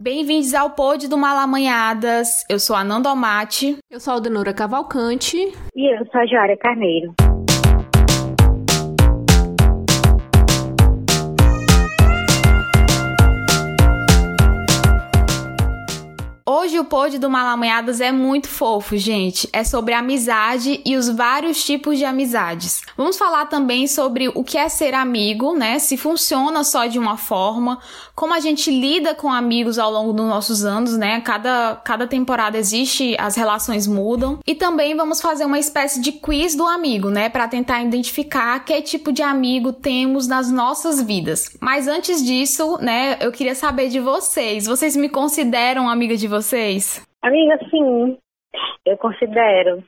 Bem-vindos ao Pod do Malamanhadas. Eu sou a Nanda Omati. Eu sou a Aldenora Cavalcante. E eu sou a Joária Carneiro. Hoje o pod do Malamanhadas é muito fofo, gente. É sobre amizade e os vários tipos de amizades. Vamos falar também sobre o que é ser amigo, né? Se funciona só de uma forma, como a gente lida com amigos ao longo dos nossos anos, né? Cada, cada temporada existe, as relações mudam. E também vamos fazer uma espécie de quiz do amigo, né? Para tentar identificar que tipo de amigo temos nas nossas vidas. Mas antes disso, né? Eu queria saber de vocês. Vocês me consideram amiga de vocês? Vocês? Amiga, sim. Eu considero.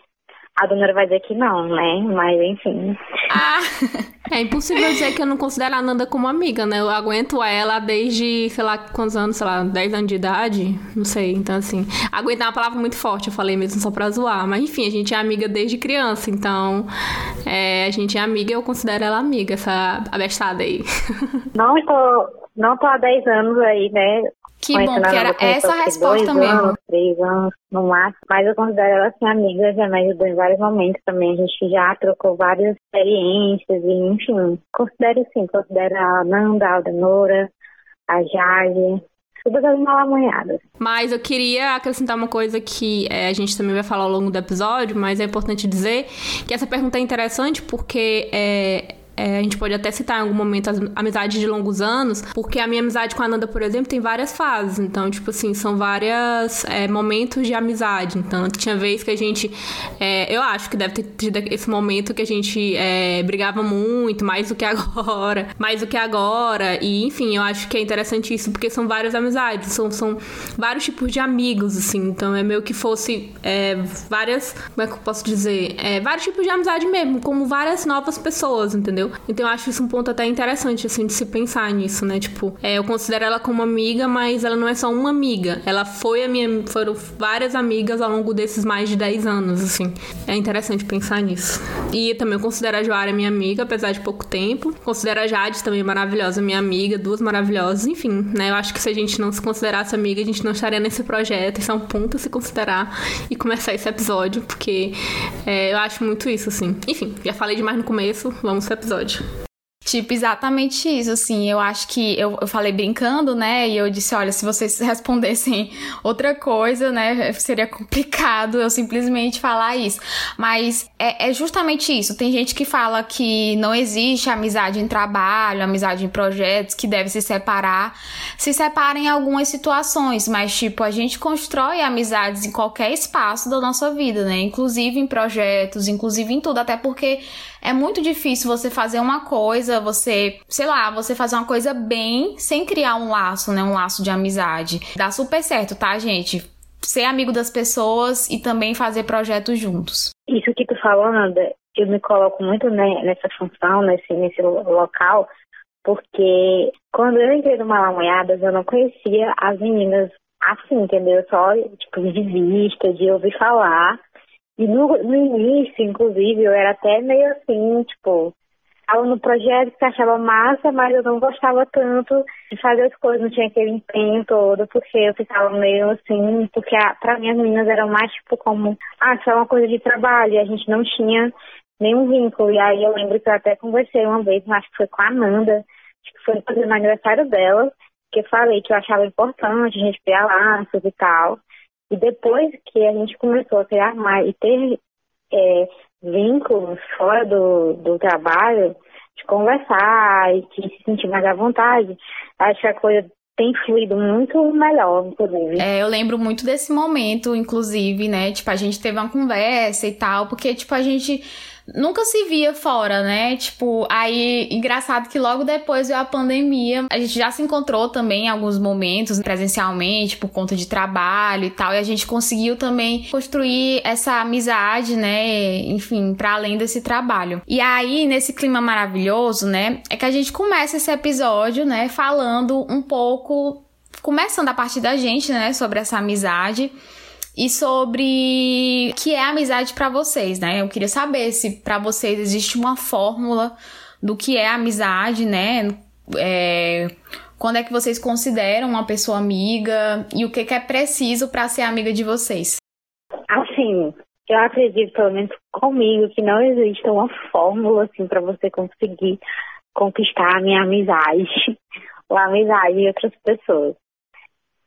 A dona vai dizer que não, né? Mas enfim. Ah, é impossível dizer que eu não considero a Nanda como amiga, né? Eu aguento ela desde, sei lá, quantos anos, sei lá, 10 anos de idade, não sei. Então, assim, aguentar é uma palavra muito forte, eu falei mesmo só pra zoar. Mas enfim, a gente é amiga desde criança, então é, a gente é amiga e eu considero ela amiga, essa abestada aí. Não tô, não tô há 10 anos aí, né? Que bom, que era essa a resposta dois mesmo. Anos, três anos no máximo, mas eu considero ela assim amiga, já me ajudou em vários momentos também. A gente já trocou várias experiências e, enfim, considero sim, considero a Nanda, a Aldenora, a Jade, todas as malamanhadas. Mas eu queria acrescentar uma coisa que é, a gente também vai falar ao longo do episódio, mas é importante dizer que essa pergunta é interessante porque é, é, a gente pode até citar em algum momento as amizades de longos anos, porque a minha amizade com a Nanda, por exemplo, tem várias fases. Então, tipo assim, são vários é, momentos de amizade. Então, tinha vez que a gente. É, eu acho que deve ter tido esse momento que a gente é, brigava muito, mais do que agora, mais do que agora. E, enfim, eu acho que é interessante isso, porque são várias amizades, são, são vários tipos de amigos, assim. Então, é meio que fosse é, várias. Como é que eu posso dizer? É, vários tipos de amizade mesmo, como várias novas pessoas, entendeu? Então eu acho isso um ponto até interessante, assim, de se pensar nisso, né? Tipo, é, eu considero ela como amiga, mas ela não é só uma amiga. Ela foi a minha. Foram várias amigas ao longo desses mais de 10 anos, assim. É interessante pensar nisso. E também eu considero a Joara minha amiga, apesar de pouco tempo. Considero a Jade também maravilhosa, minha amiga, duas maravilhosas, enfim, né? Eu acho que se a gente não se considerasse amiga, a gente não estaria nesse projeto. Isso é um ponto a se considerar e começar esse episódio, porque é, eu acho muito isso, assim. Enfim, já falei demais no começo, vamos pro episódio episódio. Tipo, exatamente isso, assim, eu acho que eu, eu falei brincando, né, e eu disse, olha, se vocês respondessem outra coisa, né, seria complicado eu simplesmente falar isso, mas é, é justamente isso, tem gente que fala que não existe amizade em trabalho, amizade em projetos, que deve se separar, se separa em algumas situações, mas, tipo, a gente constrói amizades em qualquer espaço da nossa vida, né, inclusive em projetos, inclusive em tudo, até porque é muito difícil você fazer uma coisa, você, sei lá, você fazer uma coisa bem sem criar um laço, né? Um laço de amizade. Dá super certo, tá, gente? Ser amigo das pessoas e também fazer projetos juntos. Isso que tu falou, Nanda, eu me coloco muito né, nessa função, nesse, nesse local, porque quando eu entrei no Malamanhadas, eu não conhecia as meninas assim, entendeu? Só, tipo, de vista, de ouvir falar. E no, no início, inclusive, eu era até meio assim, tipo, estava no projeto que achava massa, mas eu não gostava tanto de fazer as coisas, não tinha aquele empenho todo, porque eu ficava meio assim, porque para mim as meninas eram mais tipo como, ah, só uma coisa de trabalho, e a gente não tinha nenhum vínculo. E aí eu lembro que eu até conversei uma vez, acho que foi com a Amanda, acho que foi no aniversário dela, que eu falei que eu achava importante a gente criar laços e tal. E depois que a gente começou a criar mais e ter é, vínculos fora do, do trabalho, de conversar e de se sentir mais à vontade, acho que a coisa tem fluído muito melhor, inclusive. É, eu lembro muito desse momento, inclusive, né? Tipo, a gente teve uma conversa e tal, porque, tipo, a gente nunca se via fora, né? Tipo, aí, engraçado que logo depois veio a pandemia, a gente já se encontrou também em alguns momentos presencialmente, por conta de trabalho e tal, e a gente conseguiu também construir essa amizade, né? Enfim, para além desse trabalho. E aí, nesse clima maravilhoso, né, é que a gente começa esse episódio, né, falando um pouco, começando a partir da gente, né, sobre essa amizade e sobre o que é amizade para vocês, né? Eu queria saber se para vocês existe uma fórmula do que é amizade, né? É, Quando é que vocês consideram uma pessoa amiga e o que, que é preciso para ser amiga de vocês? Assim, eu acredito, pelo menos comigo, que não existe uma fórmula assim para você conseguir conquistar a minha amizade ou a amizade de outras pessoas.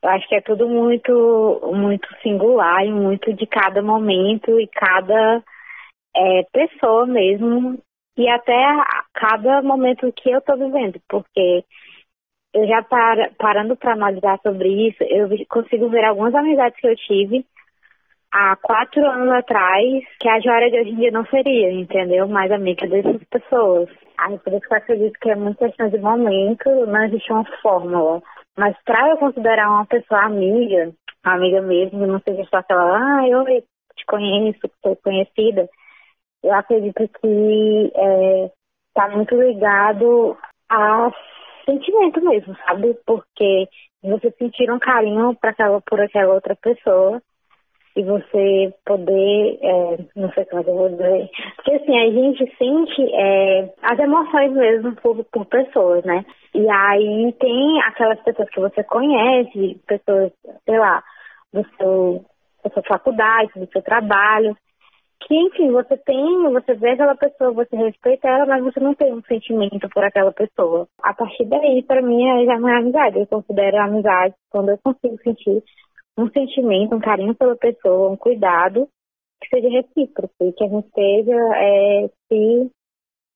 Eu acho que é tudo muito, muito singular e muito de cada momento e cada é, pessoa mesmo e até cada momento que eu estou vivendo, porque eu já para, parando para analisar sobre isso, eu consigo ver algumas amizades que eu tive há quatro anos atrás, que a Joara de hoje em dia não seria, entendeu? Mais amiga dessas pessoas. Aí por isso que eu acredito que é muito questão de momento, não existe uma fórmula. Mas para eu considerar uma pessoa amiga, amiga mesmo, não seja só aquela, ah, eu te conheço, sou conhecida, eu acredito que está é, muito ligado a sentimento mesmo, sabe? Porque você sentir um carinho pra aquela, por aquela outra pessoa e você poder, é, não sei como eu vou dizer, porque assim, a gente sente é, as emoções mesmo por, por pessoas, né? E aí tem aquelas pessoas que você conhece, pessoas, sei lá, do seu, da sua faculdade, do seu trabalho, que, enfim, você tem, você vê aquela pessoa, você respeita ela, mas você não tem um sentimento por aquela pessoa. A partir daí, para mim, já não é amizade. Eu considero amizade quando eu consigo sentir um sentimento, um carinho pela pessoa, um cuidado que seja recíproco e que a gente esteja é, se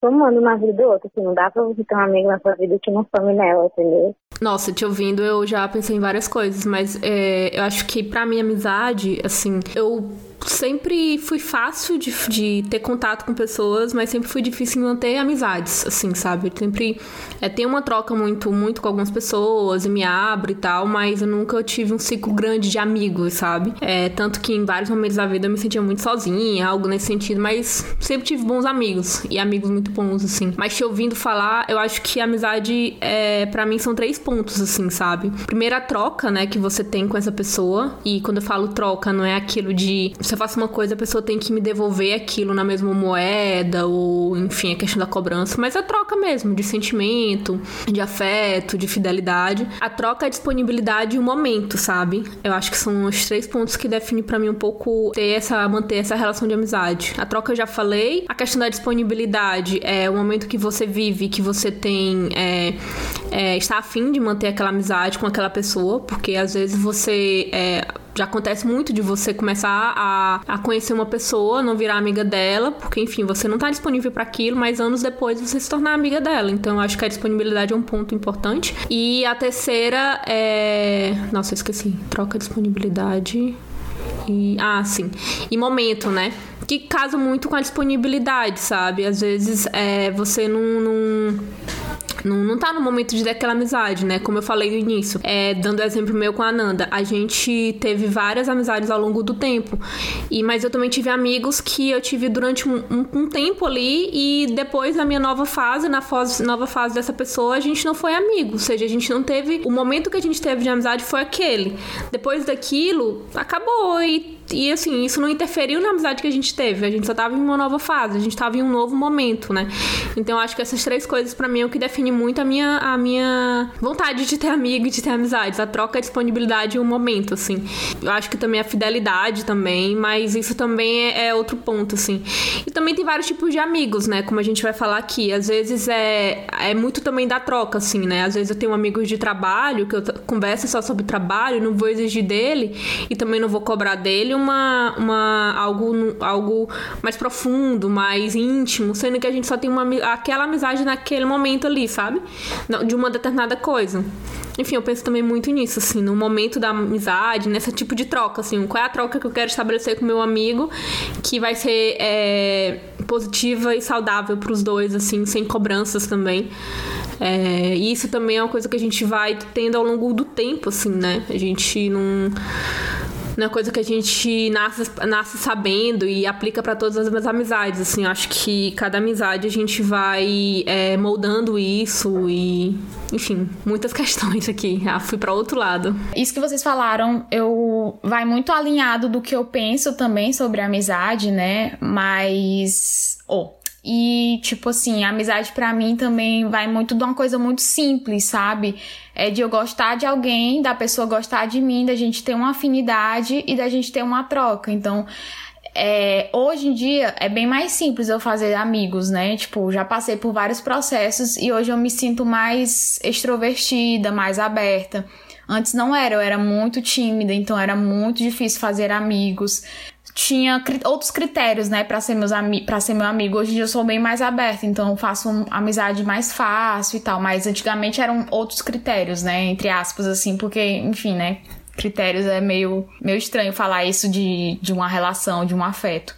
somando na vida do outro. Assim, não dá pra você ter um amigo na sua vida que não some nela, entendeu? Nossa, te ouvindo, eu já pensei em várias coisas, mas é, eu acho que pra minha amizade, assim, eu sempre fui fácil de, de, ter contato com pessoas, mas sempre foi difícil manter amizades, assim, sabe? Eu sempre é, tenho uma troca muito, muito com algumas pessoas e me abro e tal, mas eu nunca tive um ciclo grande de amigos, sabe? É, tanto que em vários momentos da vida eu me sentia muito sozinha, algo nesse sentido, mas sempre tive bons amigos e amigos muito bons, assim. Mas te ouvindo falar, eu acho que a amizade, é, para mim, são três pontos, assim, sabe? Primeira troca, né, que você tem com essa pessoa, e quando eu falo troca, não é aquilo de se eu faço uma coisa, a pessoa tem que me devolver aquilo na mesma moeda, ou enfim, a questão da cobrança, mas a troca mesmo, de sentimento, de afeto, de fidelidade. A troca, a disponibilidade e o momento, sabe? Eu acho que são os três pontos que definem para mim um pouco ter essa, manter essa relação de amizade. A troca eu já falei, a questão da disponibilidade é o momento que você vive, que você tem. É, é, está afim de manter aquela amizade com aquela pessoa, porque às vezes você. É, já acontece muito de você começar a, a conhecer uma pessoa, não virar amiga dela, porque, enfim, você não tá disponível para aquilo, mas anos depois você se tornar amiga dela. Então, acho que a disponibilidade é um ponto importante. E a terceira é. Nossa, eu esqueci. Troca disponibilidade. E, ah, sim. E momento, né? Que casa muito com a disponibilidade, sabe? Às vezes é, você não, não não, não tá no momento de ter aquela amizade, né? Como eu falei no início. É, dando exemplo meu com a Ananda, a gente teve várias amizades ao longo do tempo. E, mas eu também tive amigos que eu tive durante um, um, um tempo ali e depois na minha nova fase, na nova fase dessa pessoa, a gente não foi amigo. Ou seja, a gente não teve. O momento que a gente teve de amizade foi aquele. Depois daquilo, acabou. E e assim, isso não interferiu na amizade que a gente teve. A gente só tava em uma nova fase, a gente tava em um novo momento, né? Então eu acho que essas três coisas para mim é o que define muito a minha, a minha vontade de ter amigo e de ter amizades. A troca, a disponibilidade e o momento, assim. Eu acho que também a fidelidade também, mas isso também é, é outro ponto, assim. E também tem vários tipos de amigos, né? Como a gente vai falar aqui. Às vezes é, é muito também da troca, assim, né? Às vezes eu tenho amigos de trabalho que eu converso só sobre trabalho, não vou exigir dele e também não vou cobrar dele uma, uma algo, algo mais profundo, mais íntimo, sendo que a gente só tem uma, aquela amizade naquele momento ali, sabe? De uma determinada coisa. Enfim, eu penso também muito nisso, assim, no momento da amizade, nesse tipo de troca, assim, qual é a troca que eu quero estabelecer com meu amigo que vai ser é, positiva e saudável para os dois, assim, sem cobranças também. É, e isso também é uma coisa que a gente vai tendo ao longo do tempo, assim, né? A gente não não é coisa que a gente nasce, nasce sabendo e aplica para todas as amizades. Assim, acho que cada amizade a gente vai é, moldando isso e, enfim, muitas questões aqui. Ah, fui para outro lado. Isso que vocês falaram, eu vai muito alinhado do que eu penso também sobre a amizade, né? Mas, oh, E, tipo assim, a amizade para mim também vai muito de uma coisa muito simples, sabe? É de eu gostar de alguém, da pessoa gostar de mim, da gente ter uma afinidade e da gente ter uma troca. Então, é, hoje em dia é bem mais simples eu fazer amigos, né? Tipo, já passei por vários processos e hoje eu me sinto mais extrovertida, mais aberta. Antes não era, eu era muito tímida, então era muito difícil fazer amigos. Tinha cri outros critérios, né, para ser meus para ser meu amigo. Hoje em dia eu sou bem mais aberta, então faço um, amizade mais fácil e tal, mas antigamente eram outros critérios, né, entre aspas assim, porque, enfim, né, critérios é meio, meio estranho falar isso de, de uma relação, de um afeto.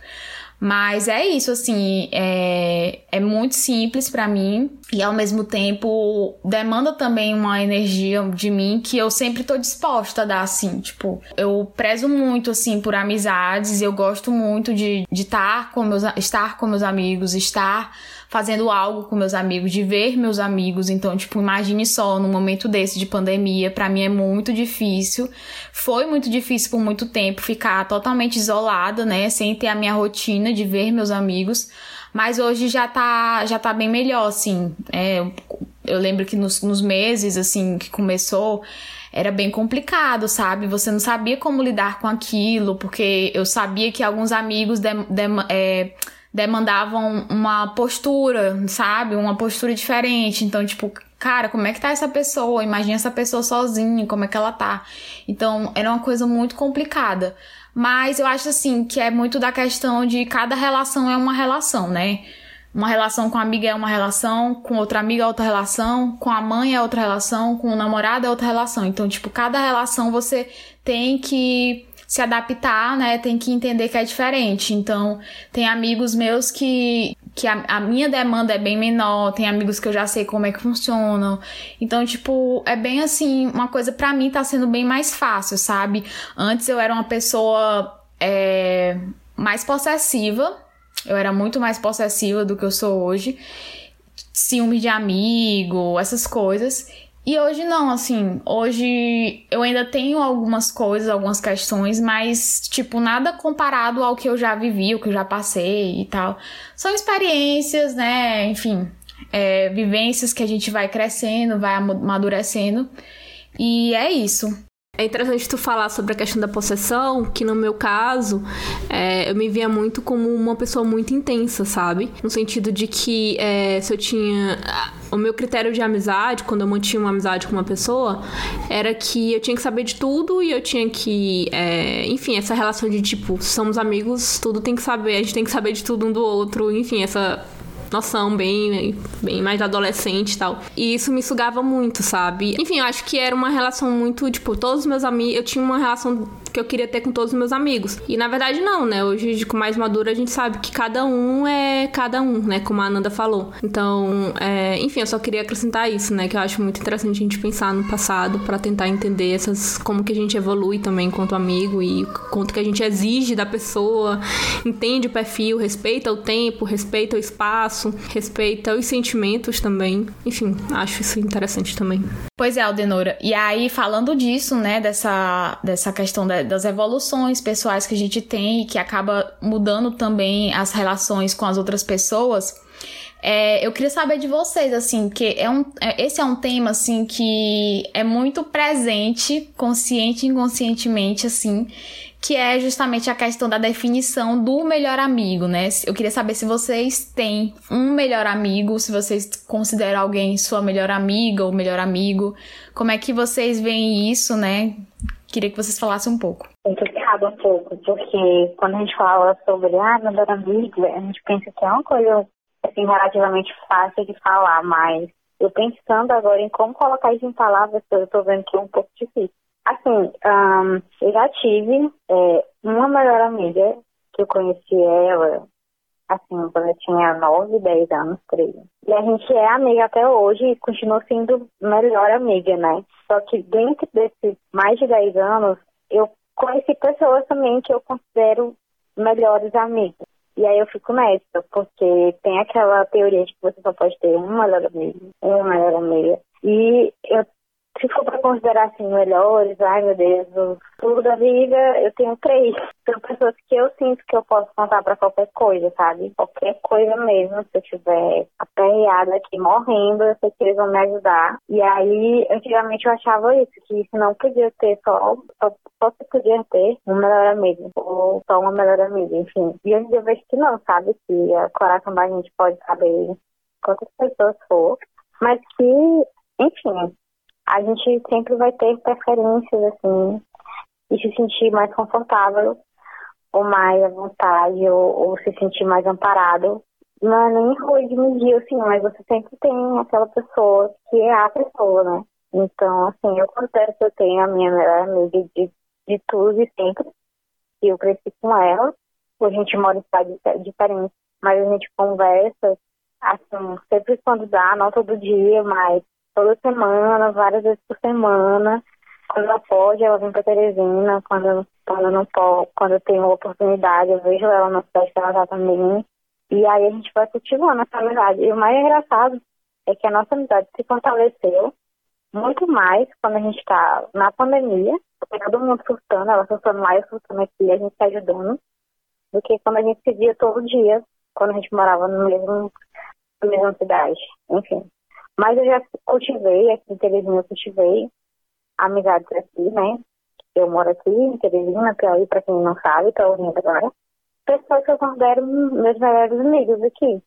Mas é isso, assim, é, é muito simples para mim e ao mesmo tempo demanda também uma energia de mim que eu sempre tô disposta a dar, assim, tipo, eu prezo muito, assim, por amizades, eu gosto muito de, estar, com meus, estar com meus amigos, estar fazendo algo com meus amigos, de ver meus amigos. Então, tipo, imagine só, num momento desse de pandemia, para mim é muito difícil. Foi muito difícil por muito tempo ficar totalmente isolada, né, sem ter a minha rotina de ver meus amigos. Mas hoje já tá, já tá bem melhor, assim. É, eu lembro que nos, nos meses, assim, que começou, era bem complicado, sabe? Você não sabia como lidar com aquilo, porque eu sabia que alguns amigos de, de, é, demandavam uma postura, sabe? Uma postura diferente. Então, tipo, cara, como é que tá essa pessoa? Imagina essa pessoa sozinha, como é que ela tá. Então, era uma coisa muito complicada. Mas eu acho assim que é muito da questão de cada relação é uma relação, né? Uma relação com a amiga é uma relação, com outra amiga é outra relação, com a mãe é outra relação, com o namorado é outra relação. Então, tipo, cada relação você tem que se adaptar, né? Tem que entender que é diferente. Então, tem amigos meus que que a, a, minha demanda é bem menor, tem amigos que eu já sei como é que funcionam. Então, tipo, é bem assim, uma coisa para mim tá sendo bem mais fácil, sabe? Antes eu era uma pessoa é, mais possessiva, eu era muito mais possessiva do que eu sou hoje. Ciúme de amigo, essas coisas. E hoje não, assim, hoje eu ainda tenho algumas coisas, algumas questões, mas, tipo, nada comparado ao que eu já vivi, o que eu já passei e tal. São experiências, né? Enfim, é, vivências que a gente vai crescendo, vai amadurecendo. E é isso. É interessante tu falar sobre a questão da possessão, que no meu caso, é, eu me via muito como uma pessoa muito intensa, sabe? No sentido de que é, se eu tinha. O meu critério de amizade, quando eu mantinha uma amizade com uma pessoa, era que eu tinha que saber de tudo e eu tinha que. É, enfim, essa relação de tipo, somos amigos, tudo tem que saber, a gente tem que saber de tudo um do outro, enfim, essa noção bem, bem mais adolescente e tal. E isso me sugava muito, sabe? Enfim, eu acho que era uma relação muito, tipo, todos os meus amigos. Eu tinha uma relação que eu queria ter com todos os meus amigos. E na verdade, não, né? Hoje, com mais madura, a gente sabe que cada um é cada um, né? Como a Ananda falou. Então, é... enfim, eu só queria acrescentar isso, né? Que eu acho muito interessante a gente pensar no passado para tentar entender essas. como que a gente evolui também enquanto amigo e quanto que a gente exige da pessoa, entende o perfil, respeita o tempo, respeita o espaço respeita os sentimentos também. Enfim, acho isso interessante também. Pois é, Aldenora. E aí, falando disso, né, dessa, dessa questão das evoluções pessoais que a gente tem e que acaba mudando também as relações com as outras pessoas. É, eu queria saber de vocês, assim, que é um, é, esse é um tema, assim, que é muito presente, consciente e inconscientemente, assim, que é justamente a questão da definição do melhor amigo, né? Eu queria saber se vocês têm um melhor amigo, se vocês consideram alguém sua melhor amiga ou melhor amigo, como é que vocês veem isso, né? Queria que vocês falassem um pouco. Complicado um pouco, porque quando a gente fala sobre ah, melhor amigo, a gente pensa que é uma coisa assim, relativamente fácil de falar, mas eu pensando agora em como colocar isso em palavras, eu tô vendo que é um pouco difícil. Assim, um, eu já tive é, uma melhor amiga que eu conheci ela, assim, quando eu tinha 9, 10 anos, 13. E a gente é amiga até hoje e continua sendo melhor amiga, né? Só que dentro desses mais de 10 anos, eu conheci pessoas também que eu considero melhores amigas. E aí eu fico nessa, porque tem aquela teoria de que você só pode ter um melhor amigo, uma melhor amiga. E eu se for para considerar assim melhores, ai meu Deus, tudo da vida, eu tenho três. São pessoas que eu sinto que eu posso contar para qualquer coisa, sabe? Qualquer coisa mesmo, se eu estiver aperreada aqui, morrendo, eu sei que eles vão me ajudar. E aí, antigamente eu achava isso, que isso não podia ter só, só, só podia ter um melhor amigo, ou só uma melhor amiga, enfim. E hoje eu vejo que não, sabe? Que o coração da gente pode saber quantas pessoas for, mas que, enfim, a gente sempre vai ter preferências, assim, e se sentir mais confortável, ou mais à vontade, ou, ou se sentir mais amparado. Não é nem ruim de medir, assim, mas você sempre tem aquela pessoa que é a pessoa, né? Então, assim, eu considero que eu tenho a minha melhor amiga de, de tudo e sempre. E eu cresci com ela. A gente mora em cidades diferentes, mas a gente conversa, assim, sempre quando dá, não todo dia, mas toda semana, várias vezes por semana. Quando ela pode, ela vem para Teresina. Quando, quando não pode, quando eu tenho oportunidade, eu vejo ela na cidade que ela tá também. E aí a gente vai cultivando essa amizade. E o mais engraçado é que a nossa amizade se fortaleceu muito mais quando a gente está na pandemia, porque todo mundo surtando, ela surtando lá, eu surtando aqui, a gente está ajudando, do que quando a gente se via todo dia, quando a gente morava no mesmo, na mesma cidade. Enfim. Mas eu já cultivei, aqui em Teresina eu cultivei amizades aqui, né? Eu moro aqui em Teresina, Piauí, para quem não sabe, tá ouvindo agora. Pessoas que eu considero meus melhores amigos aqui.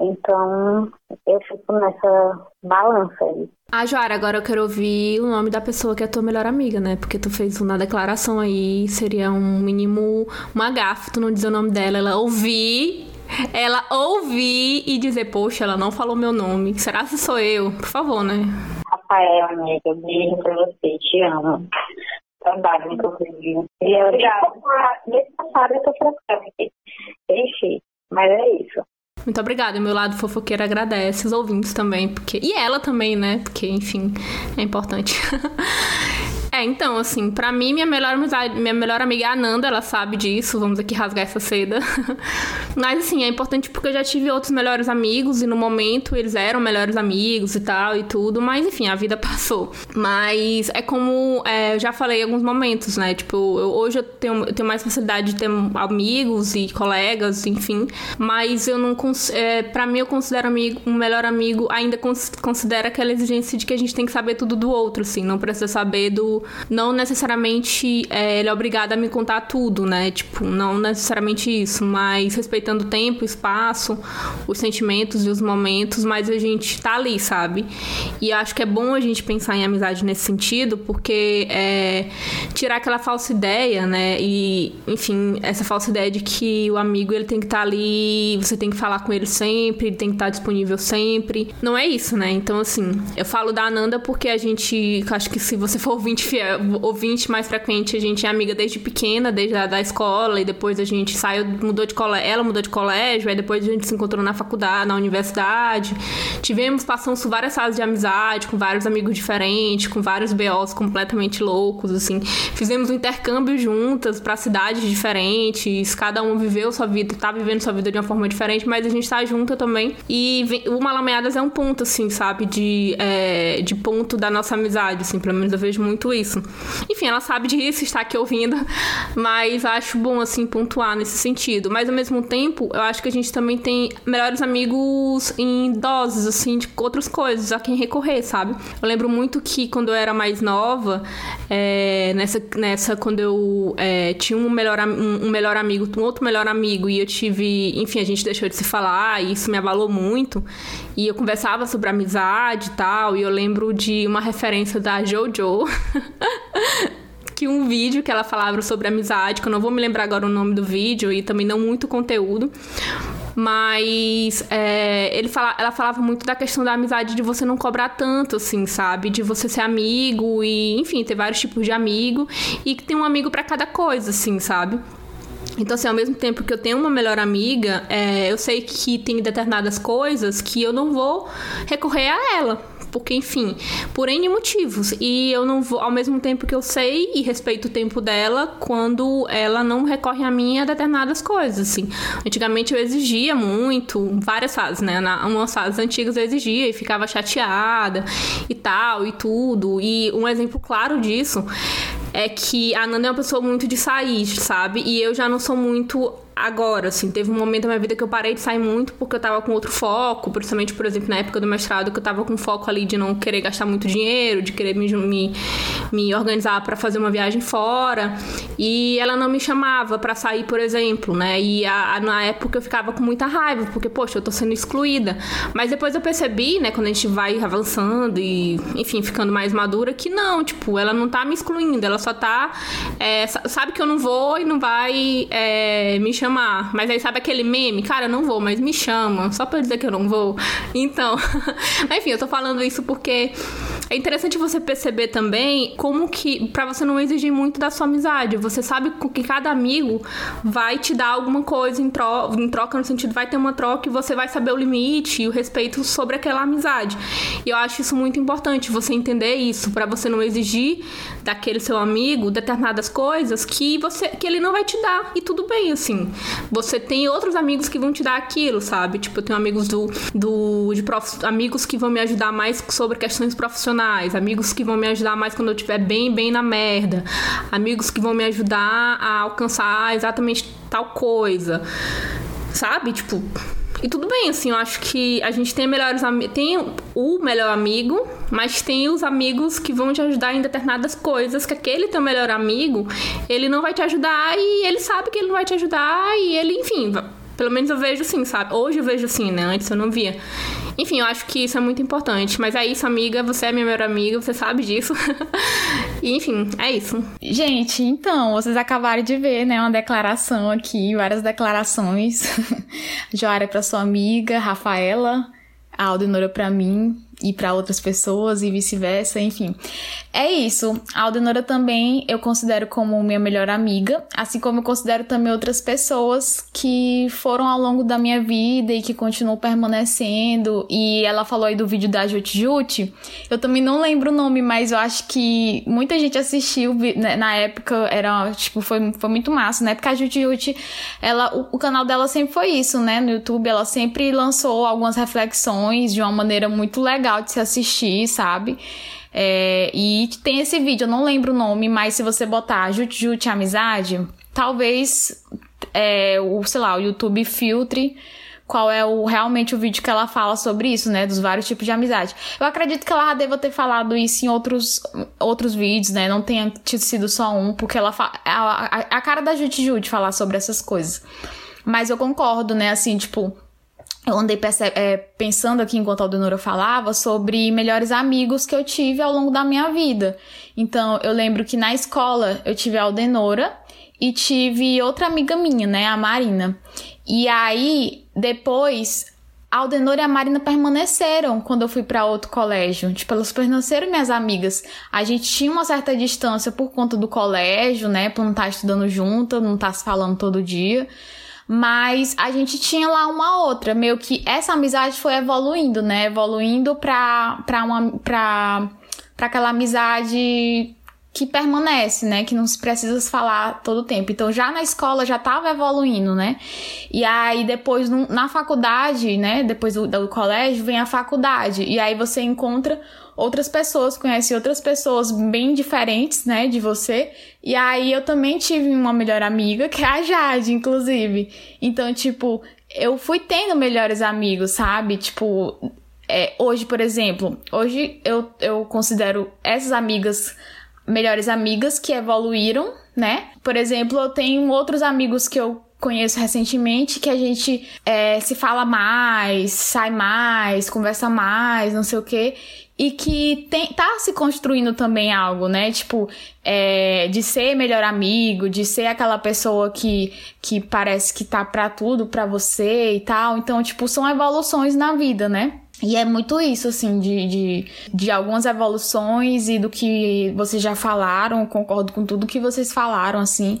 Então, eu fico nessa balança aí. Ah, Joara, agora eu quero ouvir o nome da pessoa que é tua melhor amiga, né? Porque tu fez uma declaração aí, seria um mínimo uma gafe, tu não dizer o nome dela, ela ouvir ela ouvir e dizer, poxa, ela não falou meu nome. Será que sou eu? Por favor, né? Rafael, amiga, beijo pra você, te amo. Trabalho, inclusive. E eu já, nesse passado eu tô trocando aqui. Enfim, mas é isso. Muito obrigada. Meu lado fofoqueiro agradece os ouvintes também, porque e ela também, né? Porque, enfim, é importante. É, então, assim, para mim, minha melhor minha melhor amiga é a Nanda, ela sabe disso, vamos aqui rasgar essa seda. Mas, assim, é importante porque eu já tive outros melhores amigos e no momento eles eram melhores amigos e tal e tudo, mas, enfim, a vida passou. Mas é como é, eu já falei em alguns momentos, né? Tipo, eu, hoje eu tenho, eu tenho mais facilidade de ter amigos e colegas, enfim, mas eu não. É, para mim, eu considero amigo, um melhor amigo, ainda considera aquela exigência de que a gente tem que saber tudo do outro, assim, não precisa saber do não necessariamente é, ele é obrigado a me contar tudo, né? Tipo, não necessariamente isso, mas respeitando o tempo, o espaço, os sentimentos e os momentos, mas a gente tá ali, sabe? E acho que é bom a gente pensar em amizade nesse sentido, porque é, tirar aquela falsa ideia, né? E, enfim, essa falsa ideia de que o amigo ele tem que estar tá ali, você tem que falar com ele sempre, ele tem que estar tá disponível sempre. Não é isso, né? Então, assim, eu falo da Ananda porque a gente, acho que se você for ouvinte fiel, ouvinte mais frequente, a gente é amiga desde pequena, desde a da escola, e depois a gente saiu, mudou de colégio, ela mudou de colégio, aí depois a gente se encontrou na faculdade, na universidade. Tivemos, passamos por várias fases de amizade, com vários amigos diferentes, com vários BOs completamente loucos, assim. Fizemos um intercâmbio juntas para cidades diferentes, cada um viveu sua vida, tá vivendo sua vida de uma forma diferente, mas a gente tá junta também. E o Malameadas é um ponto, assim, sabe, de, é, de ponto da nossa amizade, assim, pelo menos eu vejo muito isso. Enfim, ela sabe disso, está aqui ouvindo, mas acho bom, assim, pontuar nesse sentido. Mas ao mesmo tempo, eu acho que a gente também tem melhores amigos em doses, assim, de outras coisas, a quem recorrer, sabe? Eu lembro muito que quando eu era mais nova, é, nessa, nessa, quando eu é, tinha um melhor, um, um melhor amigo, um outro melhor amigo, e eu tive, enfim, a gente deixou de se falar, e isso me abalou muito. E eu conversava sobre amizade e tal, e eu lembro de uma referência da JoJo. que um vídeo que ela falava sobre amizade, que eu não vou me lembrar agora o nome do vídeo e também não muito conteúdo. Mas é, ele fala, ela falava muito da questão da amizade de você não cobrar tanto, assim, sabe? De você ser amigo e, enfim, ter vários tipos de amigo e que tem um amigo para cada coisa, assim, sabe? Então, assim, ao mesmo tempo que eu tenho uma melhor amiga, é, eu sei que tem determinadas coisas que eu não vou recorrer a ela porque, enfim, por N motivos. E eu não vou, ao mesmo tempo que eu sei e respeito o tempo dela, quando ela não recorre a mim a determinadas coisas, assim. Antigamente eu exigia muito, várias fases, né? Na, umas fases antigas eu exigia e ficava chateada e tal, e tudo. E um exemplo claro disso é que a Nanda é uma pessoa muito de sair, sabe? E eu já não sou muito agora, assim, teve um momento da minha vida que eu parei de sair muito porque eu tava com outro foco, principalmente, por exemplo, na época do mestrado, que eu tava com foco ali de não querer gastar muito dinheiro, de querer me, me, me organizar para fazer uma viagem fora. E ela não me chamava para sair, por exemplo, né? E a, a, na época eu ficava com muita raiva, porque, poxa, eu tô sendo excluída. Mas depois eu percebi, né, quando a gente vai avançando e, enfim, ficando mais madura, que não, tipo, ela não tá me excluindo, ela só tá. É, sabe que eu não vou e não vai é, me chamar chamar. Mas aí sabe aquele meme? Cara, eu não vou, mas me chama. Só pra dizer que eu não vou. Então, enfim, eu tô falando isso porque é interessante você perceber também como que, para você não exigir muito da sua amizade, você sabe que cada amigo vai te dar alguma coisa em, tro em troca, no sentido, vai ter uma troca e você vai saber o limite e o respeito sobre aquela amizade. E eu acho isso muito importante, você entender isso, para você não exigir daquele seu amigo determinadas coisas que você que ele não vai te dar. E tudo bem, assim. Você tem outros amigos que vão te dar aquilo, sabe? Tipo, eu tenho amigos do, do de prof, amigos que vão me ajudar mais sobre questões profissionais, amigos que vão me ajudar mais quando eu estiver bem, bem na merda, amigos que vão me ajudar a alcançar exatamente tal coisa. Sabe? Tipo, e tudo bem, assim, eu acho que a gente tem melhores tem o melhor amigo, mas tem os amigos que vão te ajudar em determinadas coisas, que aquele teu melhor amigo, ele não vai te ajudar e ele sabe que ele não vai te ajudar e ele, enfim, pelo menos eu vejo assim, sabe? Hoje eu vejo assim, né? Antes eu não via. Enfim, eu acho que isso é muito importante. Mas é isso, amiga. Você é minha melhor amiga, você sabe disso. e, enfim, é isso. Gente, então, vocês acabaram de ver, né? Uma declaração aqui, várias declarações. Joara para sua amiga, Rafaela, a Aldenora para mim, e para outras pessoas e vice-versa, enfim. É isso. A Aldenora também eu considero como minha melhor amiga, assim como eu considero também outras pessoas que foram ao longo da minha vida e que continuam permanecendo. E ela falou aí do vídeo da Jut Jut. Eu também não lembro o nome, mas eu acho que muita gente assistiu né, na época, era tipo foi, foi muito massa, né? Porque a Jut Jut, ela o, o canal dela sempre foi isso, né? No YouTube ela sempre lançou algumas reflexões de uma maneira muito legal legal de se assistir, sabe? É, e tem esse vídeo, eu não lembro o nome, mas se você botar Jut Jut Amizade, talvez é, o, sei lá, o YouTube filtre qual é o realmente o vídeo que ela fala sobre isso, né? Dos vários tipos de amizade. Eu acredito que ela deva ter falado isso em outros, outros vídeos, né? Não tenha sido só um, porque ela. A, a, a cara da Jut Jut falar sobre essas coisas. Mas eu concordo, né? Assim, tipo eu andei é, pensando aqui enquanto a Aldenora falava sobre melhores amigos que eu tive ao longo da minha vida. Então, eu lembro que na escola eu tive a Aldenora e tive outra amiga minha, né, a Marina. E aí, depois, a Aldenora e a Marina permaneceram quando eu fui para outro colégio. Tipo, elas permaneceram minhas amigas. A gente tinha uma certa distância por conta do colégio, né, por não estar estudando junto, não estar se falando todo dia. Mas a gente tinha lá uma outra, meio que essa amizade foi evoluindo, né? Evoluindo pra, pra, uma, pra, pra aquela amizade que permanece, né? Que não se precisa falar todo o tempo. Então já na escola já tava evoluindo, né? E aí depois na faculdade, né? Depois do, do colégio vem a faculdade. E aí você encontra outras pessoas, conhece outras pessoas bem diferentes, né, de você. E aí eu também tive uma melhor amiga, que é a Jade, inclusive. Então, tipo, eu fui tendo melhores amigos, sabe? Tipo, é, hoje, por exemplo, hoje eu, eu considero essas amigas melhores amigas que evoluíram, né? Por exemplo, eu tenho outros amigos que eu conheço recentemente que a gente é, se fala mais, sai mais, conversa mais, não sei o quê e que tem, tá se construindo também algo, né? Tipo, é, de ser melhor amigo, de ser aquela pessoa que, que parece que tá pra tudo pra você e tal. Então, tipo, são evoluções na vida, né? E é muito isso, assim, de, de, de algumas evoluções e do que vocês já falaram, concordo com tudo que vocês falaram, assim.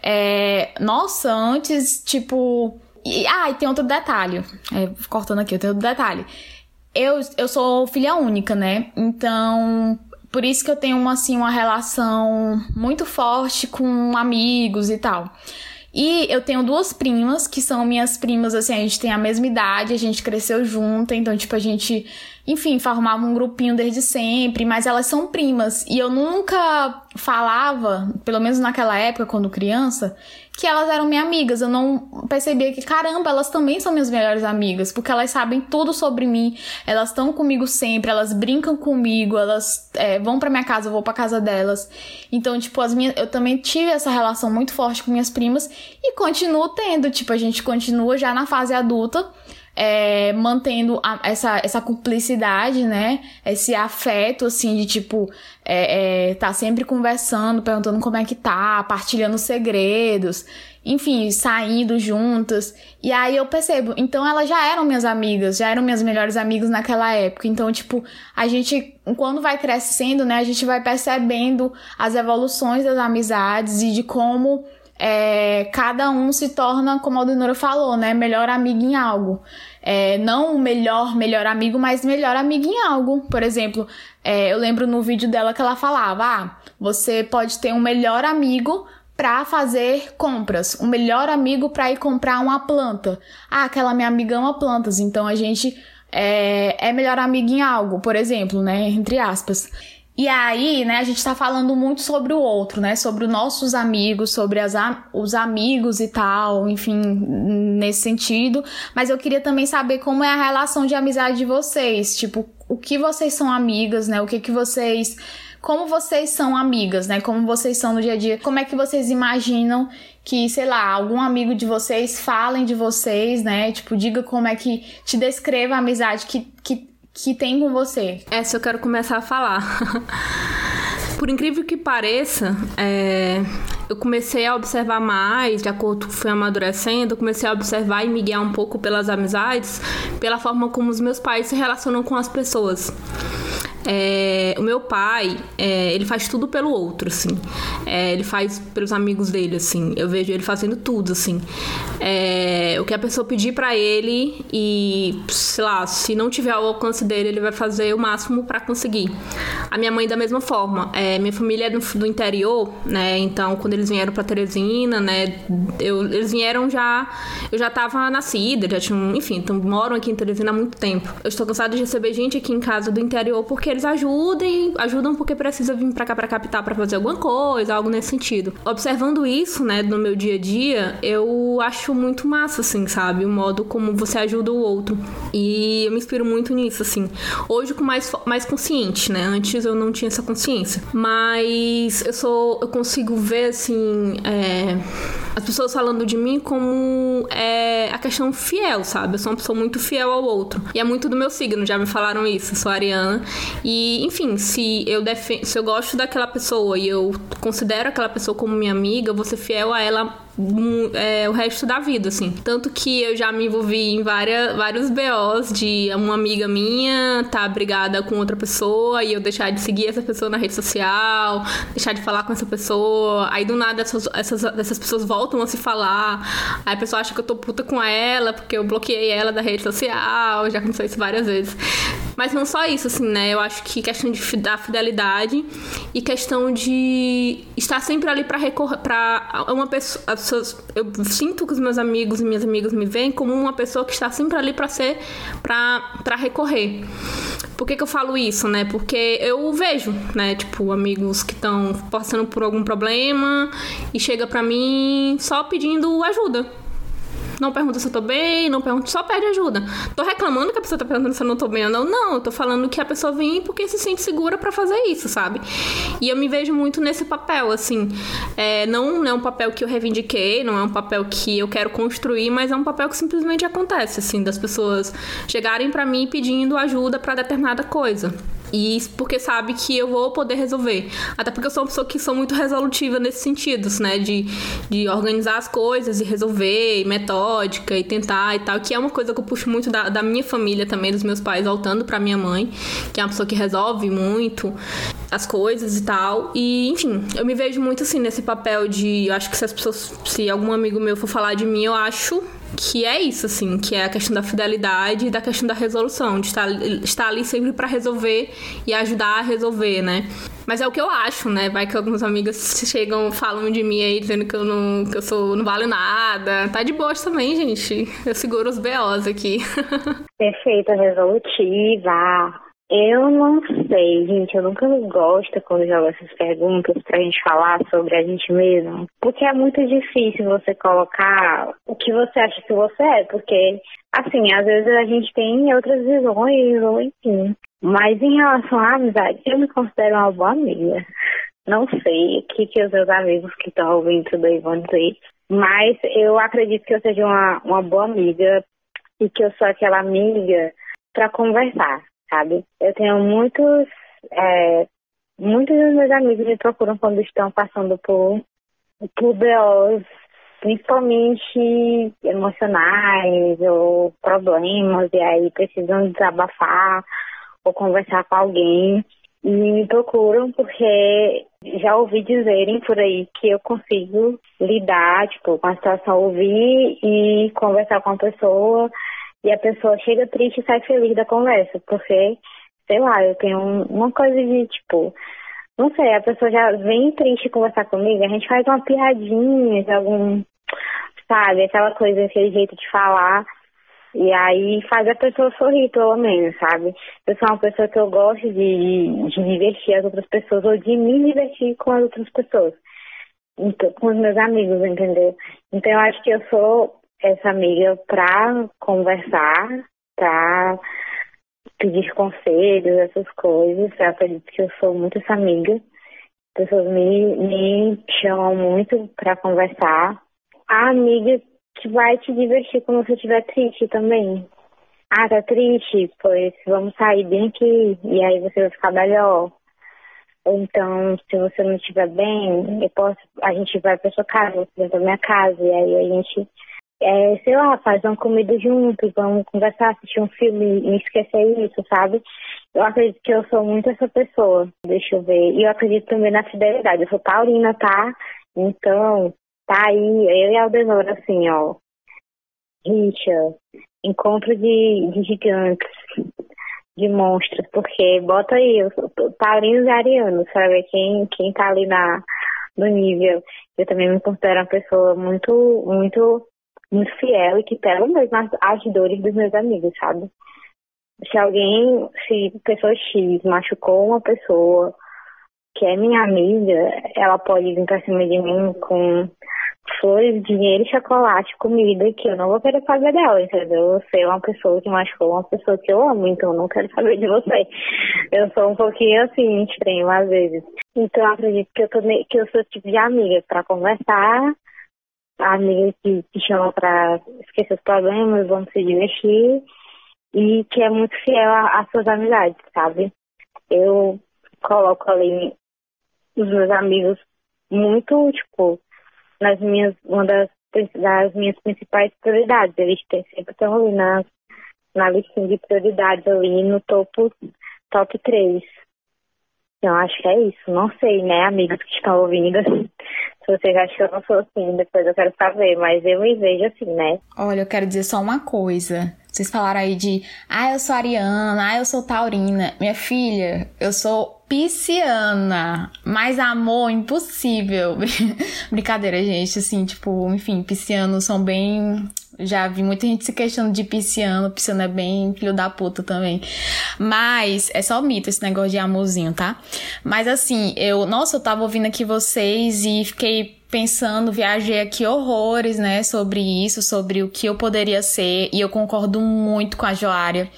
É, nossa, antes, tipo. E, ah, e tem outro detalhe. É, cortando aqui, eu tenho outro detalhe eu, eu sou filha única, né? Então, por isso que eu tenho uma, assim, uma relação muito forte com amigos e tal. E eu tenho duas primas, que são minhas primas, assim, a gente tem a mesma idade, a gente cresceu junto, então, tipo, a gente, enfim, formava um grupinho desde sempre, mas elas são primas. E eu nunca falava, pelo menos naquela época, quando criança, que elas eram minhas amigas. Eu não percebia que, caramba, elas também são minhas melhores amigas, porque elas sabem tudo sobre mim, elas estão comigo sempre, elas brincam comigo, elas é, vão pra minha casa, eu vou pra casa delas. Então, tipo, as minhas, eu também tive essa relação muito forte com minhas primas e continuo tendo. Tipo, a gente continua já na fase adulta é, mantendo a, essa, essa cumplicidade, né? Esse afeto, assim, de tipo, é, é, tá sempre conversando, perguntando como é que tá, partilhando segredos, enfim, saindo juntas. E aí eu percebo, então elas já eram minhas amigas, já eram minhas melhores amigas naquela época. Então, tipo, a gente, quando vai crescendo, né, a gente vai percebendo as evoluções das amizades e de como é, cada um se torna, como a Aldonora falou, né, melhor amigo em algo. É, não o melhor, melhor amigo, mas melhor amigo em algo. Por exemplo, é, eu lembro no vídeo dela que ela falava: ah, você pode ter um melhor amigo para fazer compras, um melhor amigo para ir comprar uma planta. Ah, aquela minha amiga ama plantas, então a gente é, é melhor amigo em algo, por exemplo, né, entre aspas. E aí, né, a gente tá falando muito sobre o outro, né? Sobre os nossos amigos, sobre as, os amigos e tal, enfim, nesse sentido. Mas eu queria também saber como é a relação de amizade de vocês. Tipo, o que vocês são amigas, né? O que que vocês. Como vocês são amigas, né? Como vocês são no dia a dia. Como é que vocês imaginam que, sei lá, algum amigo de vocês falem de vocês, né? Tipo, diga como é que. Te descreva a amizade que, que que tem com você? Essa eu quero começar a falar. Por incrível que pareça, é, eu comecei a observar mais, de acordo com fui amadurecendo, comecei a observar e me guiar um pouco pelas amizades, pela forma como os meus pais se relacionam com as pessoas. É, o meu pai, é, ele faz tudo pelo outro, assim. É, ele faz pelos amigos dele, assim. Eu vejo ele fazendo tudo, assim. É, o que a pessoa pedir para ele e, sei lá, se não tiver ao alcance dele, ele vai fazer o máximo para conseguir. A minha mãe da mesma forma. É, minha família é do, do, interior, né? Então, quando eles vieram para Teresina, né? Eu, eles vieram já... Eu já tava nascida, já tinham... Enfim, então, moram aqui em Teresina há muito tempo. Eu estou cansada de receber gente aqui em casa do interior porque eles ajudem, ajudam porque precisa vir para cá para capital para fazer alguma coisa, algo nesse sentido. Observando isso, né, no meu dia a dia, eu acho muito massa, assim, sabe? O modo como você ajuda o outro. E eu me inspiro muito nisso, assim. Hoje com mais, mais consciente, né? Antes eu não tinha essa consciência. Mas eu sou. Eu consigo ver, assim. É, as pessoas falando de mim como é, a questão fiel, sabe? Eu sou uma pessoa muito fiel ao outro. E é muito do meu signo, já me falaram isso. Sou ariana. E, enfim, se eu, se eu gosto daquela pessoa e eu considero aquela pessoa como minha amiga, eu vou ser fiel a ela é, o resto da vida, assim. Tanto que eu já me envolvi em várias, vários BOs de uma amiga minha tá brigada com outra pessoa e eu deixar de seguir essa pessoa na rede social, deixar de falar com essa pessoa. Aí do nada essas, essas, essas pessoas voltam a se falar. Aí a pessoa acha que eu tô puta com ela porque eu bloqueei ela da rede social. Já aconteceu isso várias vezes. Mas não só isso, assim, né? Eu acho que questão de, da fidelidade e questão de estar sempre ali para recorrer para uma pessoa eu sinto que os meus amigos e minhas amigas me veem como uma pessoa que está sempre ali para ser, para recorrer. Por que, que eu falo isso, né? Porque eu vejo, né, tipo, amigos que estão passando por algum problema e chega para mim só pedindo ajuda não pergunta se eu tô bem, não pergunta, só pede ajuda. Tô reclamando que a pessoa tá perguntando se eu não tô bem ou não. Não, eu tô falando que a pessoa vem porque se sente segura para fazer isso, sabe? E eu me vejo muito nesse papel, assim. É, não é um papel que eu reivindiquei, não é um papel que eu quero construir, mas é um papel que simplesmente acontece, assim, das pessoas chegarem para mim pedindo ajuda para determinada coisa. E porque sabe que eu vou poder resolver. Até porque eu sou uma pessoa que sou muito resolutiva nesses sentidos, né? De, de organizar as coisas e resolver, e metódica e tentar e tal. Que é uma coisa que eu puxo muito da, da minha família também, dos meus pais, voltando pra minha mãe, que é uma pessoa que resolve muito as coisas e tal. E, enfim, eu me vejo muito assim nesse papel de. Eu acho que se as pessoas. Se algum amigo meu for falar de mim, eu acho que é isso, assim, que é a questão da fidelidade e da questão da resolução, de estar, estar ali sempre para resolver e ajudar a resolver, né? Mas é o que eu acho, né? Vai que algumas amigas chegam, falam de mim aí, dizendo que eu não, que eu sou, não vale nada. Tá de boa também, gente. Eu seguro os BOs aqui. Perfeita, resolutiva. Eu não sei, gente. Eu nunca gosto quando jogo essas perguntas pra gente falar sobre a gente mesmo. Porque é muito difícil você colocar o que você acha que você é. Porque, assim, às vezes a gente tem outras visões, ou enfim. Mas em relação à amizade, eu me considero uma boa amiga. Não sei o que, que os meus amigos que estão ouvindo tudo aí vão dizer. Mas eu acredito que eu seja uma, uma boa amiga e que eu sou aquela amiga para conversar sabe? Eu tenho muitos, é, muitos dos meus amigos me procuram quando estão passando por, por BOs, principalmente emocionais ou problemas, e aí precisam desabafar ou conversar com alguém. E me procuram porque já ouvi dizerem por aí que eu consigo lidar, tipo, com a situação, ouvir e conversar com a pessoa e a pessoa chega triste e sai feliz da conversa, porque, sei lá, eu tenho uma coisa de tipo, não sei, a pessoa já vem triste conversar comigo, a gente faz uma piadinha algum, sabe, aquela coisa, aquele jeito de falar. E aí faz a pessoa sorrir, pelo menos, sabe? Eu sou uma pessoa que eu gosto de, de divertir as outras pessoas, ou de me divertir com as outras pessoas. Então, com os meus amigos, entendeu? Então eu acho que eu sou essa amiga para conversar, para pedir conselhos, essas coisas. Eu acredito que eu sou muito essa amiga. As pessoas me, me chamam muito para conversar. A amiga que vai te divertir quando você estiver triste também. Ah, tá triste? Pois vamos sair bem aqui e aí você vai ficar melhor. Então, se você não estiver bem, eu posso, a gente vai pra sua casa, você pra minha casa, e aí a gente é, sei lá, faz uma comida junto, vamos conversar, assistir um filme e esquecer isso, sabe? Eu acredito que eu sou muito essa pessoa, deixa eu ver. E eu acredito também na fidelidade. Eu sou taurina, tá? Então, tá aí, eu e Aldenor, assim, ó. Richa, encontro de, de gigantes, de monstros, porque bota aí, eu sou taurinos e arianos, sabe? Quem, quem tá ali na, no nível. Eu também me considero uma pessoa muito, muito muito fiel e que pega mesmo as, as dores dos meus amigos, sabe? Se alguém, se pessoa X machucou uma pessoa que é minha amiga, ela pode vir pra cima de mim com flores, dinheiro, chocolate, comida, que eu não vou querer saber dela, entendeu? Você é uma pessoa que machucou uma pessoa que eu amo, então eu não quero saber de você. Eu sou um pouquinho assim, extrema às vezes. Então eu acredito que eu, tô, que eu sou tipo de amiga para conversar, a amiga que te chama para esquecer os problemas, vamos se divertir e que é muito fiel às suas amizades, sabe? Eu coloco ali os meus amigos muito, tipo, nas minhas, uma das, das minhas principais prioridades. Eles sempre estão ali na, na listinha de prioridades ali no topo, top 3. Então, acho que é isso. Não sei, né, amigos que estão ouvindo. Se acham que eu não sou assim, depois eu quero saber. Mas eu me vejo assim, né? Olha, eu quero dizer só uma coisa. Vocês falaram aí de, ah, eu sou ariana, ah, eu sou taurina. Minha filha, eu sou pisciana. Mais amor, impossível. Brincadeira, gente. Assim, tipo, enfim, piscianos são bem já vi muita gente se questionando de pisciano. Pisciano é bem filho da puta também. Mas é só mito esse negócio de amorzinho, tá? Mas assim, eu, nossa, eu tava ouvindo aqui vocês e fiquei pensando, viajei aqui horrores, né, sobre isso, sobre o que eu poderia ser, e eu concordo muito com a Joária,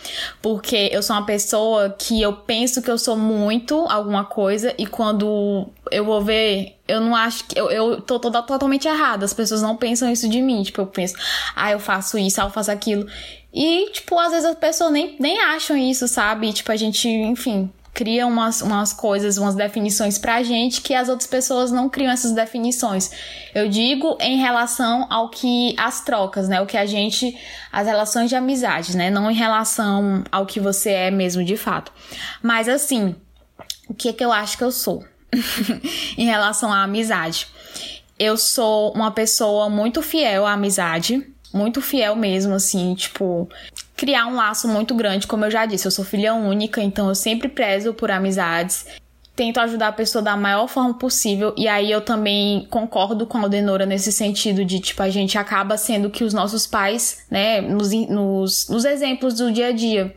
porque eu sou uma pessoa que eu penso que eu sou muito alguma coisa, e quando eu vou ver, eu não acho que. Eu, eu tô toda totalmente errada. As pessoas não pensam isso de mim. Tipo, eu penso, ah, eu faço isso, ah, eu faço aquilo. E, tipo, às vezes as pessoas nem, nem acham isso, sabe? E, tipo, a gente, enfim, cria umas, umas coisas, umas definições pra gente que as outras pessoas não criam essas definições. Eu digo em relação ao que as trocas, né? O que a gente. as relações de amizade, né? Não em relação ao que você é mesmo de fato. Mas assim, o que é que eu acho que eu sou em relação à amizade? Eu sou uma pessoa muito fiel à amizade. muito fiel mesmo, assim, tipo, criar um laço muito grande, como eu já disse, eu sou filha única, então eu sempre prezo por amizades tento ajudar a pessoa da maior forma possível. E aí eu também concordo com a Aldenora nesse sentido de, tipo, a gente acaba sendo que os nossos pais, né, nos, nos, nos exemplos do dia a dia.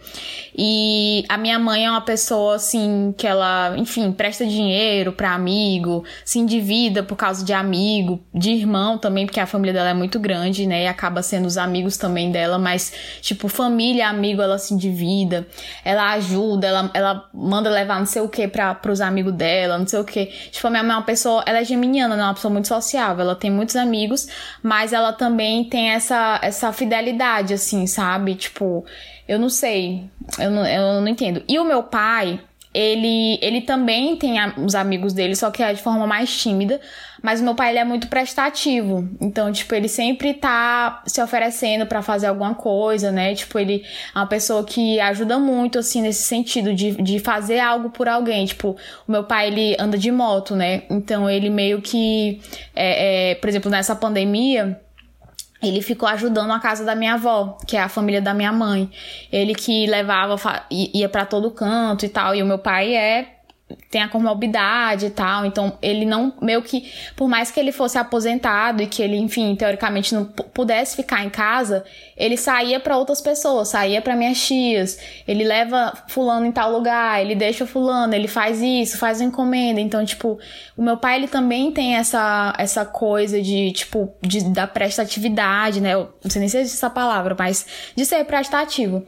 E a minha mãe é uma pessoa, assim, que ela, enfim, presta dinheiro para amigo, se endivida por causa de amigo, de irmão também, porque a família dela é muito grande, né, e acaba sendo os amigos também dela, mas, tipo, família, amigo, ela se endivida, ela ajuda, ela, ela manda levar não sei o que para pros amigos amigo dela, não sei o que. Tipo, a minha mãe é uma pessoa, ela é geminiana, não é uma pessoa muito sociável, ela tem muitos amigos, mas ela também tem essa, essa fidelidade, assim, sabe? Tipo, eu não sei, eu não, eu não entendo. E o meu pai, ele, ele também tem os amigos dele, só que é de forma mais tímida. Mas meu pai, ele é muito prestativo. Então, tipo, ele sempre tá se oferecendo para fazer alguma coisa, né? Tipo, ele é uma pessoa que ajuda muito, assim, nesse sentido de, de fazer algo por alguém. Tipo, o meu pai, ele anda de moto, né? Então, ele meio que, é, é, por exemplo, nessa pandemia ele ficou ajudando a casa da minha avó, que é a família da minha mãe. Ele que levava, ia para todo canto e tal. E o meu pai é tem a comorbidade e tal, então ele não, meio que, por mais que ele fosse aposentado e que ele, enfim, teoricamente não pudesse ficar em casa, ele saía para outras pessoas, saía para minhas tias, ele leva fulano em tal lugar, ele deixa fulano, ele faz isso, faz uma encomenda, então, tipo, o meu pai, ele também tem essa, essa coisa de, tipo, de, da prestatividade, né, eu não sei nem se existe essa palavra, mas de ser prestativo.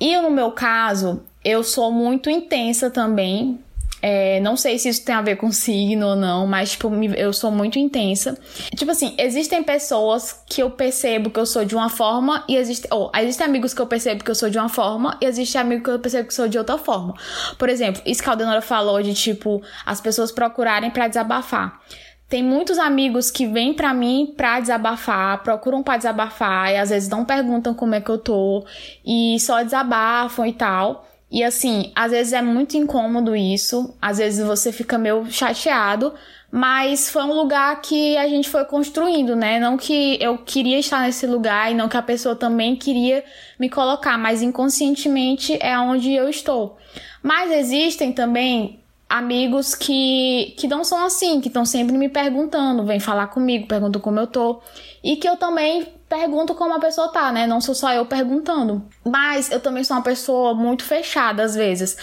E no meu caso, eu sou muito intensa também, é, não sei se isso tem a ver com signo ou não, mas, tipo, eu sou muito intensa. Tipo assim, existem pessoas que eu percebo que eu sou de uma forma e existe, ou existem amigos que eu percebo que eu sou de uma forma e existem amigos que eu percebo que eu sou de outra forma. Por exemplo, isso que a Aldenora falou de, tipo, as pessoas procurarem para desabafar. Tem muitos amigos que vêm para mim pra desabafar, procuram pra desabafar e às vezes não perguntam como é que eu tô e só desabafam e tal. E assim, às vezes é muito incômodo isso, às vezes você fica meio chateado, mas foi um lugar que a gente foi construindo, né? Não que eu queria estar nesse lugar e não que a pessoa também queria me colocar, mas inconscientemente é onde eu estou. Mas existem também amigos que, que não são assim, que estão sempre me perguntando, vem falar comigo, perguntam como eu tô, e que eu também pergunto como a pessoa tá, né? Não sou só eu perguntando. Mas eu também sou uma pessoa muito fechada às vezes.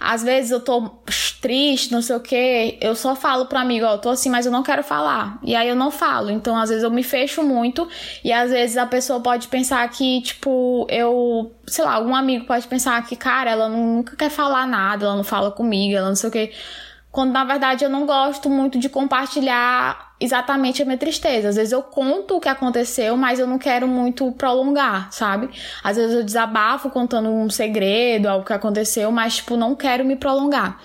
Às vezes eu tô triste, não sei o que, eu só falo pro amigo, ó, eu tô assim, mas eu não quero falar. E aí eu não falo. Então às vezes eu me fecho muito e às vezes a pessoa pode pensar que, tipo, eu, sei lá, algum amigo pode pensar que, cara, ela nunca quer falar nada, ela não fala comigo, ela não sei o que. Quando na verdade eu não gosto muito de compartilhar exatamente a minha tristeza. Às vezes eu conto o que aconteceu, mas eu não quero muito prolongar, sabe? Às vezes eu desabafo contando um segredo, algo que aconteceu, mas tipo, não quero me prolongar.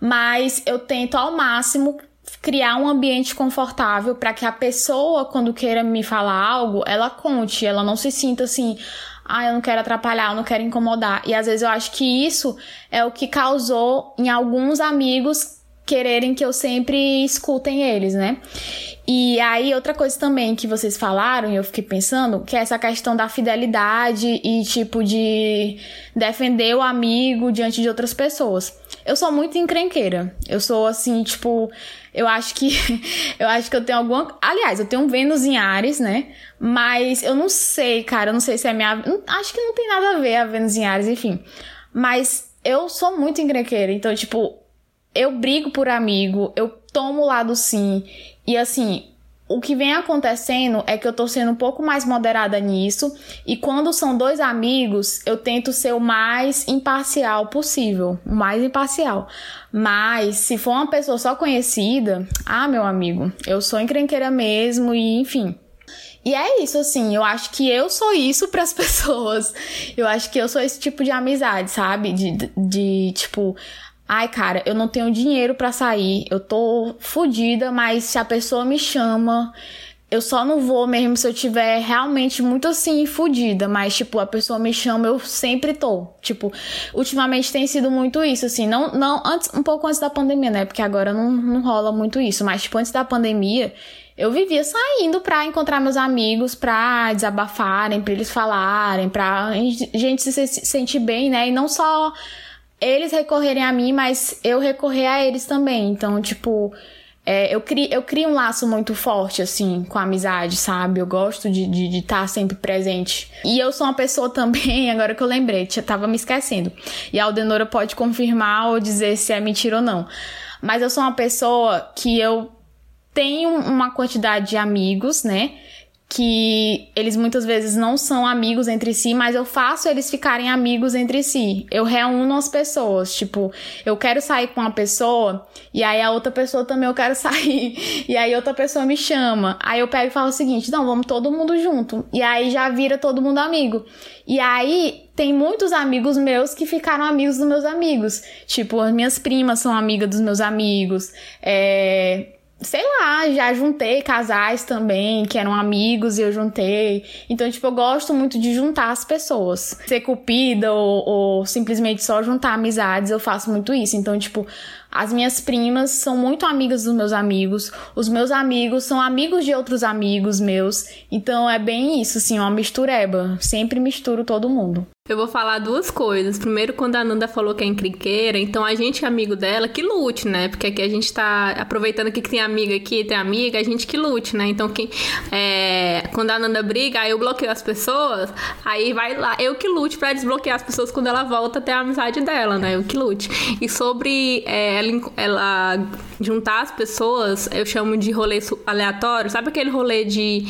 Mas eu tento ao máximo criar um ambiente confortável para que a pessoa, quando queira me falar algo, ela conte, ela não se sinta assim, ah, eu não quero atrapalhar, eu não quero incomodar. E às vezes eu acho que isso é o que causou em alguns amigos quererem que eu sempre escutem eles, né? E aí, outra coisa também que vocês falaram, e eu fiquei pensando, que é essa questão da fidelidade e, tipo, de defender o amigo diante de outras pessoas. Eu sou muito encrenqueira. Eu sou assim, tipo, eu acho que eu acho que eu tenho alguma, aliás, eu tenho um Vênus em Ares, né? Mas eu não sei, cara, eu não sei se é minha, acho que não tem nada a ver a Vênus em Ares, enfim. Mas eu sou muito encrenqueira, então, tipo, eu brigo por amigo, eu tomo o lado sim. E assim, o que vem acontecendo é que eu tô sendo um pouco mais moderada nisso. E quando são dois amigos, eu tento ser o mais imparcial possível. O mais imparcial. Mas se for uma pessoa só conhecida, ah, meu amigo, eu sou encrenqueira mesmo e enfim. E é isso, assim, eu acho que eu sou isso para as pessoas. Eu acho que eu sou esse tipo de amizade, sabe? De, de, de tipo, Ai, cara, eu não tenho dinheiro para sair, eu tô fodida, mas se a pessoa me chama, eu só não vou mesmo se eu tiver realmente muito assim, fodida. Mas, tipo, a pessoa me chama, eu sempre tô. Tipo, ultimamente tem sido muito isso, assim. Não, não, antes, um pouco antes da pandemia, né? Porque agora não, não rola muito isso. Mas, tipo, antes da pandemia, eu vivia saindo pra encontrar meus amigos, pra desabafarem, pra eles falarem, pra gente se sentir bem, né? E não só eles recorrerem a mim, mas eu recorrer a eles também. Então, tipo é, eu, crio, eu crio um laço muito forte, assim, com a amizade, sabe? Eu gosto de estar de, de tá sempre presente. E eu sou uma pessoa também, agora que eu lembrei, eu tava me esquecendo. E a Aldenora pode confirmar ou dizer se é mentira ou não. Mas eu sou uma pessoa que eu tenho uma quantidade de amigos, né? Que eles muitas vezes não são amigos entre si, mas eu faço eles ficarem amigos entre si. Eu reúno as pessoas, tipo, eu quero sair com uma pessoa e aí a outra pessoa também eu quero sair. E aí outra pessoa me chama. Aí eu pego e falo o seguinte: "Não, vamos todo mundo junto". E aí já vira todo mundo amigo. E aí tem muitos amigos meus que ficaram amigos dos meus amigos. Tipo, as minhas primas são amigas dos meus amigos. É, sei lá, já juntei casais também que eram amigos e eu juntei. Então, tipo, eu gosto muito de juntar as pessoas. Ser cupida ou, ou simplesmente só juntar amizades, eu faço muito isso. Então, tipo, as minhas primas são muito amigas dos meus amigos, os meus amigos são amigos de outros amigos meus. Então é bem isso, assim, uma mistureba. Sempre misturo todo mundo. Eu vou falar duas coisas. Primeiro, quando a Nanda falou que é encrenqueira, então a gente amigo dela, que lute, né? Porque aqui a gente tá aproveitando que tem amiga aqui, tem amiga, a gente que lute, né? Então, quem, é, quando a Nanda briga, aí eu bloqueio as pessoas, aí vai lá, eu que lute para desbloquear as pessoas quando ela volta até a amizade dela, né? Eu que lute. E sobre é, ela, ela juntar as pessoas, eu chamo de rolê aleatório. Sabe aquele rolê de.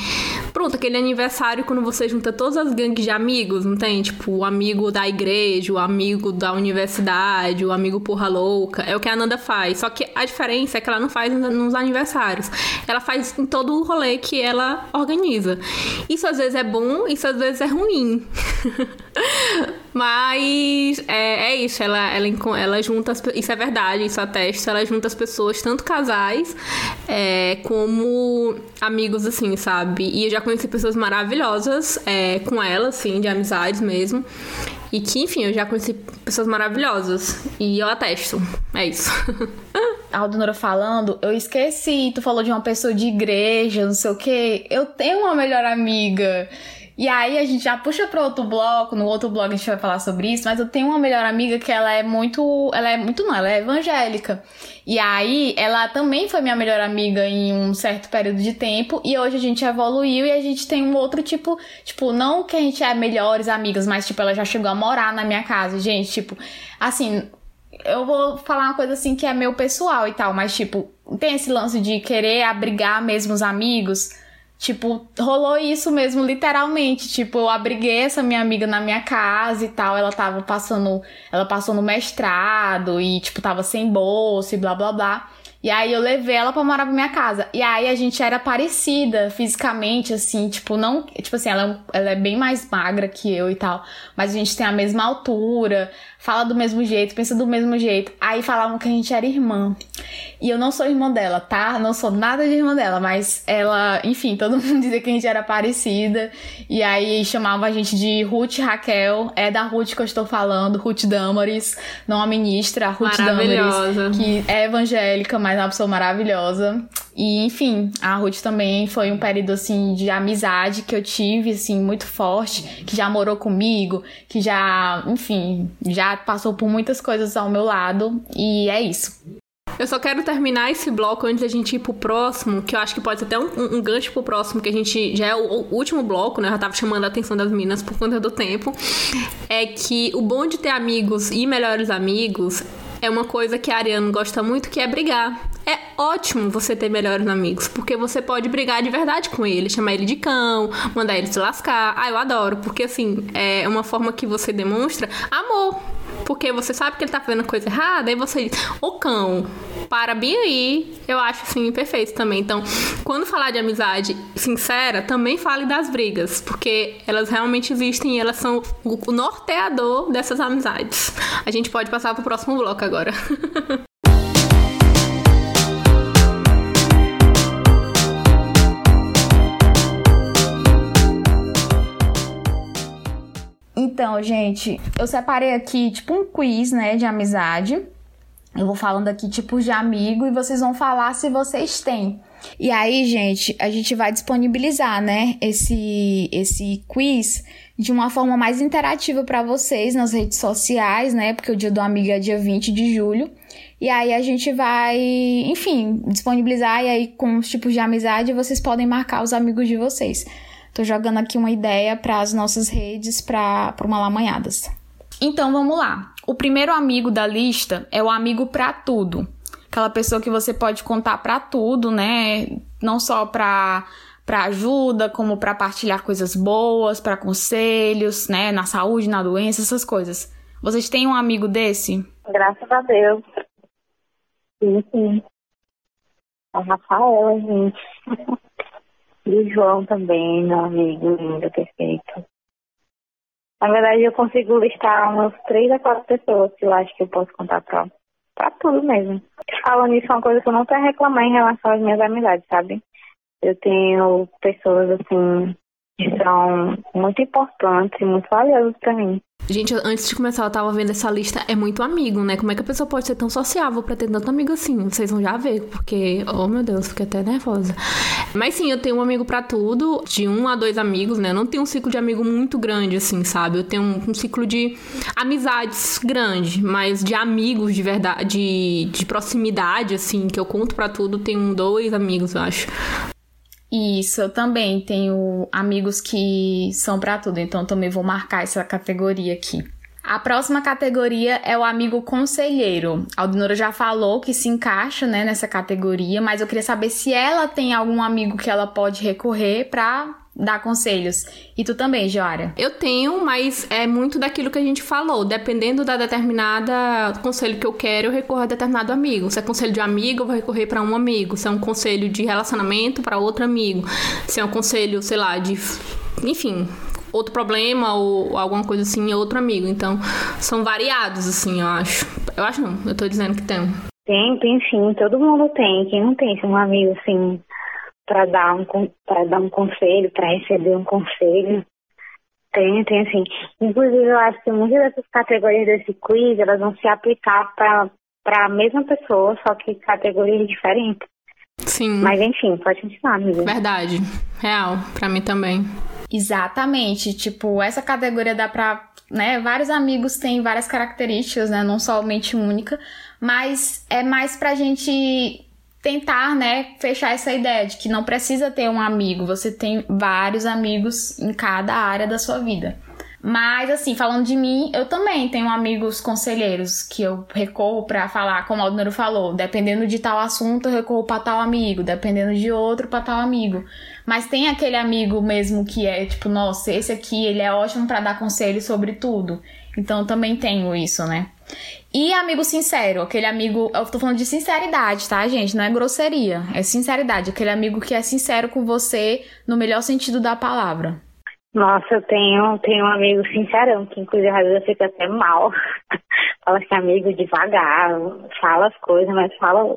Pronto, aquele aniversário quando você junta todas as gangues de amigos, não tem? Tipo, amigo da igreja, o amigo da universidade, o amigo porra louca. É o que a Nanda faz. Só que a diferença é que ela não faz nos aniversários. Ela faz em todo o rolê que ela organiza. Isso às vezes é bom, isso às vezes é ruim. Mas é, é, isso, ela, ela, ela junta, as, isso é verdade, isso atesta, ela junta as pessoas, tanto casais é, como amigos, assim, sabe? E eu já conheci pessoas maravilhosas é, com ela, assim, de amizades mesmo. E que, enfim, eu já conheci pessoas maravilhosas. E eu atesto. É isso. a Aldonora falando, eu esqueci, tu falou de uma pessoa de igreja, não sei o quê. Eu tenho uma melhor amiga e aí a gente já puxa para outro bloco, no outro blog a gente vai falar sobre isso, mas eu tenho uma melhor amiga que ela é muito, ela é muito não, ela é evangélica. E aí ela também foi minha melhor amiga em um certo período de tempo e hoje a gente evoluiu e a gente tem um outro tipo, tipo, não que a gente é melhores amigas, mas tipo ela já chegou a morar na minha casa, gente, tipo, assim, eu vou falar uma coisa assim que é meu pessoal e tal, mas tipo, tem esse lance de querer abrigar mesmo os amigos Tipo, rolou isso mesmo, literalmente. Tipo, eu abriguei essa minha amiga na minha casa e tal. Ela tava passando. Ela passou no mestrado e, tipo, tava sem bolsa e blá blá blá. E aí eu levei ela pra morar pra minha casa. E aí a gente era parecida fisicamente, assim, tipo, não. Tipo assim, ela, é ela é bem mais magra que eu e tal. Mas a gente tem a mesma altura fala do mesmo jeito, pensa do mesmo jeito. Aí falavam que a gente era irmã. E eu não sou irmã dela, tá? Não sou nada de irmã dela, mas ela, enfim, todo mundo dizia que a gente era parecida. E aí chamava a gente de Ruth Raquel. É da Ruth que eu estou falando, Ruth Damaris, não a ministra, a Ruth Damaris, que é evangélica, mas é uma pessoa maravilhosa. E, enfim, a Ruth também foi um período, assim, de amizade que eu tive, assim, muito forte, que já morou comigo, que já, enfim, já passou por muitas coisas ao meu lado, e é isso. Eu só quero terminar esse bloco antes da gente ir pro próximo, que eu acho que pode ser até um, um gancho pro próximo, que a gente já é o, o, último bloco, né? Eu já tava chamando a atenção das meninas por conta do tempo. É que o bom de ter amigos e melhores amigos é uma coisa que a Ariane gosta muito, que é brigar. É ótimo você ter melhores amigos, porque você pode brigar de verdade com ele, chamar ele de cão, mandar ele se lascar. Ah, eu adoro, porque assim, é uma forma que você demonstra amor. Porque você sabe que ele tá fazendo coisa errada, aí você diz, ô cão, para bem aí. Eu acho assim perfeito também. Então, quando falar de amizade sincera, também fale das brigas, porque elas realmente existem e elas são o norteador dessas amizades. A gente pode passar pro próximo bloco agora. Então, gente, eu separei aqui, tipo, um quiz, né, de amizade. Eu vou falando aqui tipos de amigo e vocês vão falar se vocês têm. E aí, gente, a gente vai disponibilizar, né, esse esse quiz de uma forma mais interativa para vocês nas redes sociais, né? Porque o dia do amigo é dia 20 de julho. E aí a gente vai, enfim, disponibilizar e aí com os tipos de amizade vocês podem marcar os amigos de vocês. Tô jogando aqui uma ideia para as nossas redes para uma lamanhadas. Então vamos lá. O primeiro amigo da lista é o amigo para tudo. Aquela pessoa que você pode contar para tudo, né? Não só para para ajuda, como para partilhar coisas boas, para conselhos, né, na saúde, na doença, essas coisas. Vocês têm um amigo desse? Graças a Deus. Sim, sim. A Rafaela, gente. e o João também, meu amigo lindo, perfeito. Na verdade, eu consigo listar umas três a quatro pessoas que eu acho que eu posso contar pra, pra tudo mesmo. Falando nisso, é uma coisa que eu não a reclamar em relação às minhas amizades, sabe? Eu tenho pessoas, assim, que são muito importantes e muito valiosas para mim. Gente, antes de começar, eu tava vendo essa lista, é muito amigo, né? Como é que a pessoa pode ser tão sociável pra ter tanto amigo assim? Vocês vão já ver, porque, oh meu Deus, fiquei até nervosa. Mas sim, eu tenho um amigo para tudo, de um a dois amigos, né? Eu não tenho um ciclo de amigo muito grande, assim, sabe? Eu tenho um, um ciclo de amizades grande, mas de amigos de verdade, de, de proximidade, assim, que eu conto para tudo, tenho dois amigos, eu acho. Isso, eu também tenho amigos que são para tudo, então também vou marcar essa categoria aqui. A próxima categoria é o amigo conselheiro. A Aldinora já falou que se encaixa né, nessa categoria, mas eu queria saber se ela tem algum amigo que ela pode recorrer para dar conselhos. E tu também, Joara? Eu tenho, mas é muito daquilo que a gente falou. Dependendo da determinada conselho que eu quero, eu recorro a determinado amigo. Se é conselho de amigo, eu vou recorrer para um amigo. Se é um conselho de relacionamento, para outro amigo. Se é um conselho, sei lá, de. Enfim, outro problema ou alguma coisa assim, é outro amigo. Então, são variados, assim, eu acho. Eu acho não, eu tô dizendo que tem. Tem, tem sim, todo mundo tem. Quem não tem, um amigo assim, para dar um para dar um conselho, para receber um conselho. Tem, tem assim. Inclusive, eu acho que muitas dessas categorias desse quiz, elas vão se aplicar para para a mesma pessoa, só que categorias diferentes. Sim. Mas enfim, pode continuar, amiga. Verdade. Real, para mim também. Exatamente. Tipo, essa categoria dá pra. Né, vários amigos têm várias características, né? Não somente única, mas é mais pra gente tentar, né, fechar essa ideia de que não precisa ter um amigo, você tem vários amigos em cada área da sua vida. Mas assim, falando de mim, eu também tenho amigos conselheiros que eu recorro para falar, como o Aldonero falou, dependendo de tal assunto, eu recorro para tal amigo, dependendo de outro para tal amigo. Mas tem aquele amigo mesmo que é tipo, nossa, esse aqui, ele é ótimo para dar conselho sobre tudo. Então também tenho isso, né? E amigo sincero, aquele amigo. Eu tô falando de sinceridade, tá, gente? Não é grosseria. É sinceridade. Aquele amigo que é sincero com você no melhor sentido da palavra. Nossa, eu tenho, tenho um amigo sincerão, que inclusive às vezes eu fico até mal. fala que é amigo devagar, fala as coisas, mas fala.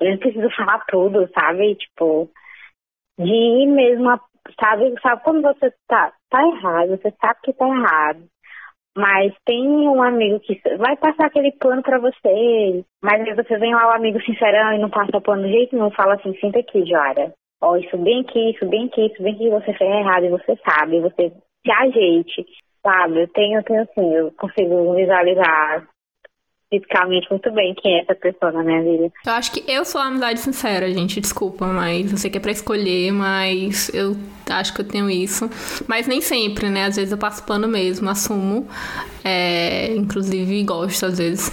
Eu não preciso falar tudo, sabe? Tipo, de ir mesmo, sabe? Sabe quando você tá, tá errado, você sabe que tá errado mas tem um amigo que vai passar aquele plano para você, mas aí você vem lá o amigo sincerão e não passa o plano de jeito nenhum, fala assim, sinta aqui, Joara. Ó, oh, isso bem aqui, isso bem aqui, isso bem aqui, você fez errado e você sabe, você se ajeite, sabe? Eu tenho, eu tenho assim, eu consigo visualizar fisicamente muito bem quem é essa pessoa na minha vida. Eu acho que eu sou a amizade sincera, gente. Desculpa, mas eu sei que é pra escolher, mas eu acho que eu tenho isso. Mas nem sempre, né? Às vezes eu passo pano mesmo, assumo. É, inclusive gosto às vezes.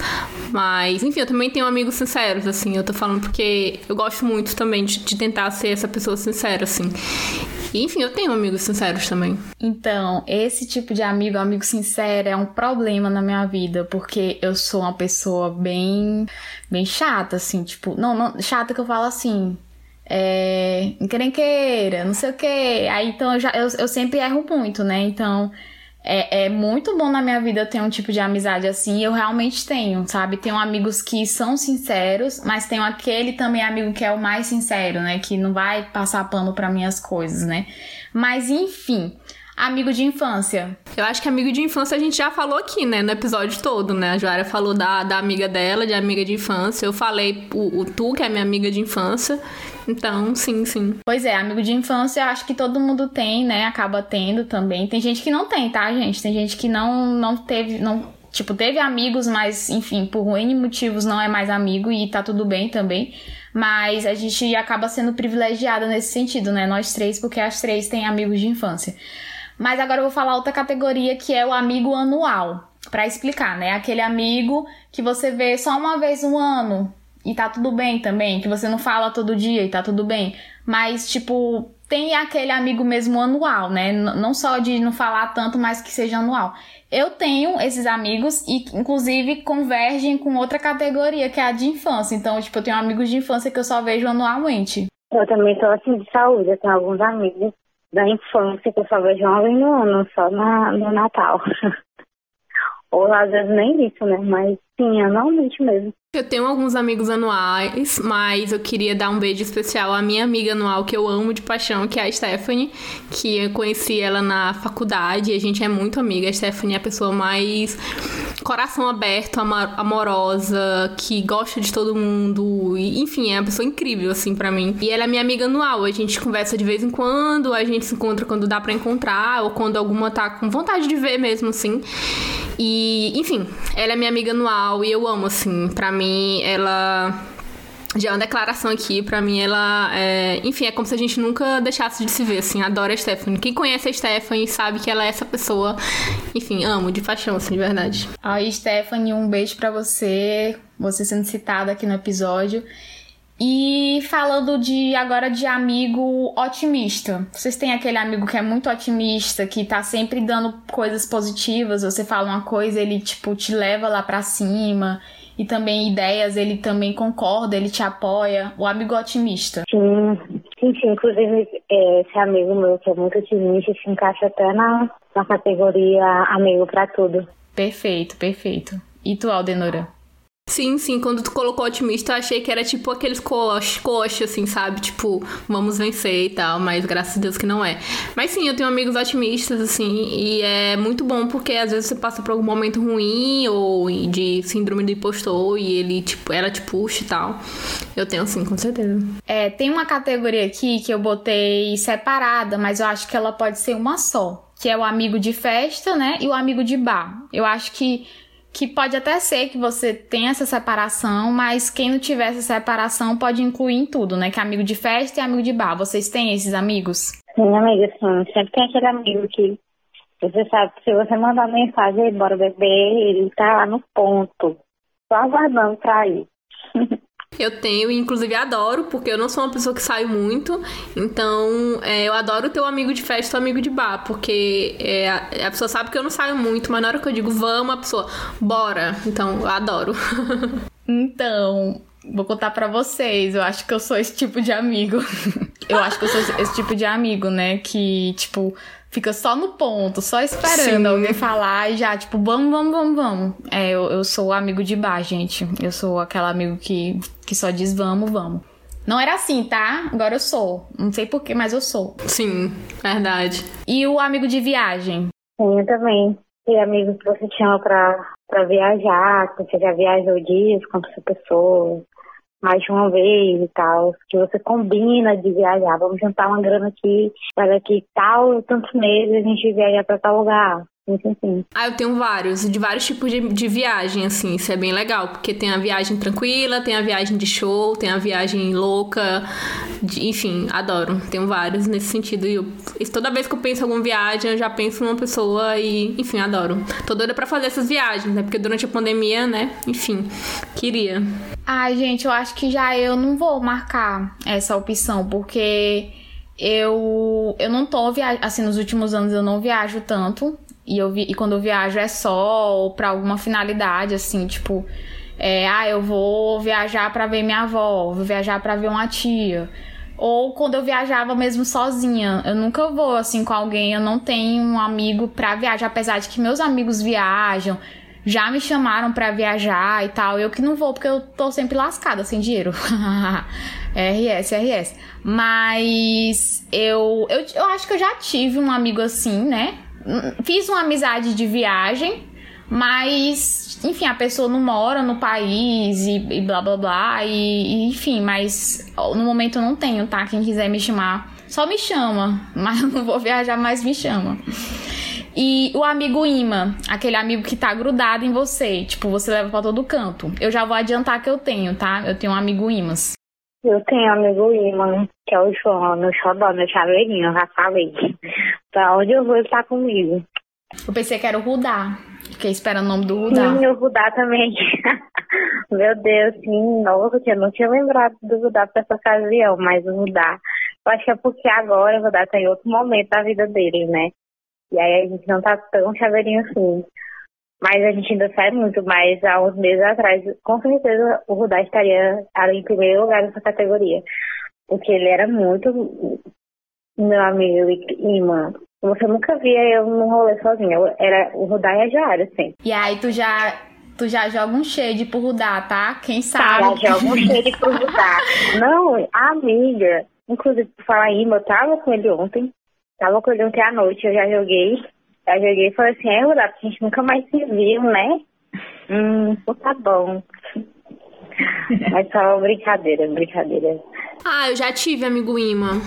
Mas, enfim, eu também tenho amigos sinceros, assim. Eu tô falando porque eu gosto muito também de, de tentar ser essa pessoa sincera, assim. E, enfim, eu tenho amigos sinceros também. Então, esse tipo de amigo, amigo sincero, é um problema na minha vida, porque eu sou uma pessoa bem, bem chata, assim, tipo, não, não chata que eu falo assim, é, encrenqueira, não sei o que. Aí então eu, já, eu, eu sempre erro muito, né? Então é, é, muito bom na minha vida ter um tipo de amizade assim. Eu realmente tenho, sabe? Tenho amigos que são sinceros, mas tenho aquele também amigo que é o mais sincero, né? Que não vai passar pano para minhas coisas, né? Mas enfim. Amigo de infância. Eu acho que amigo de infância a gente já falou aqui, né? No episódio todo, né? A Joara falou da, da amiga dela, de amiga de infância. Eu falei o, o Tu, que é minha amiga de infância. Então, sim, sim. Pois é, amigo de infância eu acho que todo mundo tem, né? Acaba tendo também. Tem gente que não tem, tá, gente? Tem gente que não, não teve, não Tipo, teve amigos, mas, enfim, por N motivos não é mais amigo e tá tudo bem também. Mas a gente acaba sendo privilegiada nesse sentido, né? Nós três, porque as três têm amigos de infância. Mas agora eu vou falar outra categoria que é o amigo anual. para explicar, né? Aquele amigo que você vê só uma vez no ano e tá tudo bem também, que você não fala todo dia e tá tudo bem. Mas, tipo, tem aquele amigo mesmo anual, né? Não só de não falar tanto, mas que seja anual. Eu tenho esses amigos e, inclusive, convergem com outra categoria, que é a de infância. Então, tipo, eu tenho amigos de infância que eu só vejo anualmente. Eu também tô assim de saúde. Eu tenho alguns amigos da infância que eu uma vez no ano, só na, no Natal. Ou às vezes nem isso, né? Mas sim, anualmente mesmo. Eu tenho alguns amigos anuais, mas eu queria dar um beijo especial à minha amiga anual que eu amo de paixão, que é a Stephanie, que eu conheci ela na faculdade e a gente é muito amiga. A Stephanie é a pessoa mais coração aberto, amorosa, que gosta de todo mundo, e, enfim, é uma pessoa incrível assim para mim. E ela é minha amiga anual, a gente conversa de vez em quando, a gente se encontra quando dá para encontrar ou quando alguma tá com vontade de ver mesmo assim. E, enfim, ela é minha amiga anual e eu amo assim, para mim ela já é uma declaração aqui, para mim ela é, enfim, é como se a gente nunca deixasse de se ver, assim, adoro a Stephanie. Quem conhece a Stephanie sabe que ela é essa pessoa, enfim, amo de paixão, assim, de verdade. Aí, Stephanie, um beijo para você, você sendo citada aqui no episódio. E falando de agora de amigo otimista. Vocês têm aquele amigo que é muito otimista, que tá sempre dando coisas positivas, você fala uma coisa, ele tipo te leva lá para cima e também ideias, ele também concorda, ele te apoia, o amigo otimista. Sim, sim, sim. Inclusive, é, esse amigo meu que é muito otimista se encaixa até na, na categoria amigo para tudo. Perfeito, perfeito. E tu, Aldenora? Sim, sim, quando tu colocou otimista, eu achei que era tipo aqueles coxa, assim, sabe? Tipo, vamos vencer e tal, mas graças a Deus que não é. Mas sim, eu tenho amigos otimistas, assim, e é muito bom porque às vezes você passa por algum momento ruim ou de síndrome do impostor e ele, tipo, ela te puxa e tal. Eu tenho sim, com certeza. É, tem uma categoria aqui que eu botei separada, mas eu acho que ela pode ser uma só. Que é o amigo de festa, né? E o amigo de bar. Eu acho que que pode até ser que você tenha essa separação, mas quem não tiver essa separação pode incluir em tudo, né? Que é amigo de festa e amigo de bar. Vocês têm esses amigos? Sim, amiga, sim. Sempre tem aquele amigo que você sabe que se você mandar mensagem, bora beber, ele tá lá no ponto, só aguardando pra ir. Eu tenho, inclusive adoro, porque eu não sou uma pessoa que saio muito. Então, é, eu adoro ter um amigo de festa ou amigo de bar, porque é, a, a, pessoa sabe que eu não saio muito, mas na hora que eu digo vamos, a pessoa, bora. Então, eu adoro. então, vou contar para vocês. Eu acho que eu sou esse tipo de amigo. eu acho que eu sou esse tipo de amigo, né? Que, tipo, fica só no ponto, só esperando Sim. alguém falar e já, tipo, vamos, vamos, vamos, vamos. É, eu, eu sou amigo de bar, gente. Eu sou aquele amigo que, que só diz vamos, vamos. Não era assim, tá? Agora eu sou. Não sei porquê, mas eu sou. Sim, verdade. E o amigo de viagem? Sim, eu também. E amigos que você chama pra, pra viajar, que você já viajou dias com essa pessoa mais de uma vez e tal, que você combina de viajar, vamos juntar uma grana aqui, para daqui tal, tantos meses a gente viajar para tal lugar. Sim, Ah, eu tenho vários, de vários tipos de, de viagem, assim, isso é bem legal, porque tem a viagem tranquila, tem a viagem de show, tem a viagem louca, de, enfim, adoro. Tenho vários nesse sentido. E eu, toda vez que eu penso em alguma viagem, eu já penso numa pessoa e, enfim, adoro. Tô doida pra fazer essas viagens, né? Porque durante a pandemia, né? Enfim, queria. Ai, gente, eu acho que já eu não vou marcar essa opção, porque eu eu não tô viajando, assim, nos últimos anos eu não viajo tanto. E, eu vi, e quando eu viajo é só pra alguma finalidade, assim, tipo, é, ah, eu vou viajar para ver minha avó, vou viajar para ver uma tia. Ou quando eu viajava mesmo sozinha. Eu nunca vou assim com alguém, eu não tenho um amigo pra viajar, apesar de que meus amigos viajam, já me chamaram para viajar e tal. Eu que não vou porque eu tô sempre lascada sem dinheiro. RS, RS. Mas eu, eu, eu acho que eu já tive um amigo assim, né? Fiz uma amizade de viagem, mas, enfim, a pessoa não mora no país e, e blá blá blá. E, e, enfim, mas no momento eu não tenho, tá? Quem quiser me chamar, só me chama. Mas eu não vou viajar, mas me chama. E o amigo imã, aquele amigo que tá grudado em você, tipo, você leva pra todo canto. Eu já vou adiantar que eu tenho, tá? Eu tenho um amigo imãs. Eu tenho amigo imã, que é o João, meu xodó, meu chaveirinho, já falei. Pra onde eu vou, ele tá comigo. Eu pensei que era o Rudá. Fiquei esperando o nome do Rudá. Sim, o Rudá também. Meu Deus, sim, nossa, eu não tinha lembrado do Rudá pra essa ocasião, mas o Rudá. Eu acho que é porque agora o Rudá tá em outro momento da vida dele, né? E aí a gente não tá tão chaveirinho assim. Mas a gente ainda sai muito, mas há uns meses atrás, com certeza o Rudá estaria ali em primeiro lugar nessa categoria. Porque ele era muito meu amigo e irmã. Você nunca via eu num rolê sozinha. Eu era o Rudá e a Jara, assim. E aí tu já Tu já joga um shade pro Rudá, tá? Quem sabe? Já joga um shade pro Rudá. Não, amiga. Inclusive, por falar em eu tava com ele ontem. Tava com ele ontem à noite, eu já joguei. Já joguei e falei assim, é, porque a gente nunca mais se viu, né? Hum, tá bom. Mas só brincadeira, brincadeira. Ah, eu já tive amigo imã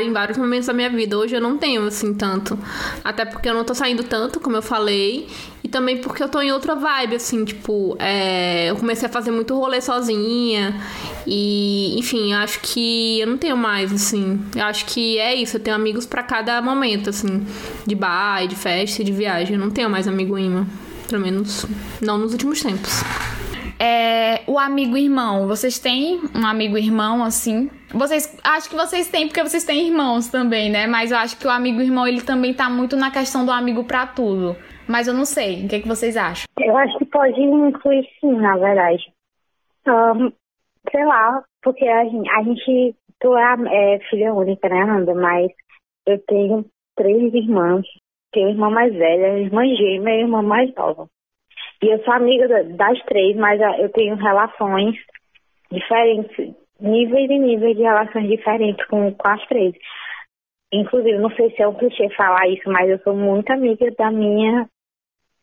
em vários momentos da minha vida. Hoje eu não tenho, assim, tanto. Até porque eu não tô saindo tanto, como eu falei. E também porque eu tô em outra vibe, assim, tipo, é, eu comecei a fazer muito rolê sozinha. E, enfim, acho que eu não tenho mais, assim. Eu acho que é isso, eu tenho amigos para cada momento, assim, de bar, de festa, de viagem. Eu não tenho mais amigo imã. Pelo menos não nos últimos tempos. É, o amigo irmão, vocês têm um amigo irmão assim? Vocês, acho que vocês têm porque vocês têm irmãos também, né? Mas eu acho que o amigo irmão ele também tá muito na questão do amigo para tudo. Mas eu não sei, o que, é que vocês acham? Eu acho que pode incluir sim, na verdade. Um, sei lá, porque a gente, a gente tu é, é filha única, né, Amanda? Mas eu tenho três irmãs. Tenho irmã mais velha, irmã gêmea e irmã mais nova. E eu sou amiga das três, mas eu tenho relações diferentes, níveis e níveis de relações diferentes com, com as três. Inclusive, não sei se é um clichê falar isso, mas eu sou muito amiga da minha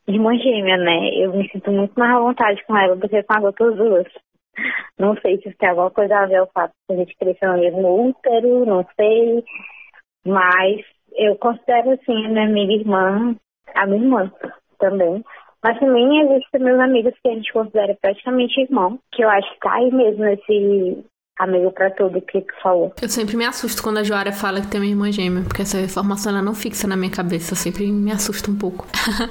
irmã gêmea, né? Eu me sinto muito mais à vontade com ela do que com as outras duas. Não sei se isso tem alguma coisa a ver o fato de a gente crescer no mesmo útero, não sei. Mas eu considero, assim, a minha amiga irmã, a minha irmã também. Mas também existem meus amigos que a gente considera praticamente irmão, que eu acho que aí mesmo nesse amigo para tudo que tu falou. Eu sempre me assusto quando a Joara fala que tem uma irmã gêmea, porque essa informação ela não fixa na minha cabeça, eu sempre me assusta um pouco.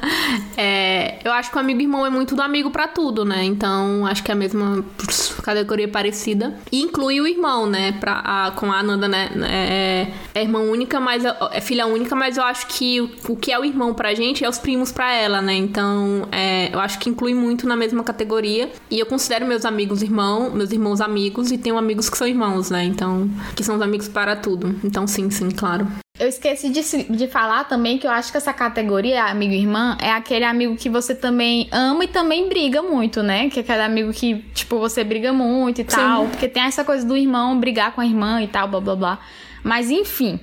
é, eu acho que o amigo irmão é muito do amigo para tudo, né? Então acho que é a mesma categoria parecida. E inclui o irmão, né? Pra, a, com a Ananda, né? É, é irmã única, mas é, é filha única, mas eu acho que o, o, que é o irmão pra gente é os primos pra ela, né? Então é, eu acho que inclui muito na mesma categoria. E eu considero meus amigos irmão, meus irmãos amigos, e tenho amigos amigos que são irmãos, né? Então, que são os amigos para tudo. Então, sim, sim, claro. Eu esqueci de, de falar também que eu acho que essa categoria, amigo e irmã, é aquele amigo que você também ama e também briga muito, né? Que é aquele amigo que, tipo, você briga muito e tal. Sim. Porque tem essa coisa do irmão brigar com a irmã e tal, blá blá blá. Mas enfim.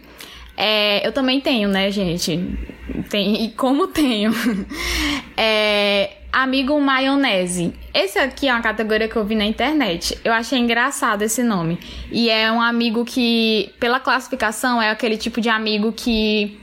É, eu também tenho, né, gente? Tem, e como tenho? é, amigo maionese. Esse aqui é uma categoria que eu vi na internet. Eu achei engraçado esse nome. E é um amigo que, pela classificação, é aquele tipo de amigo que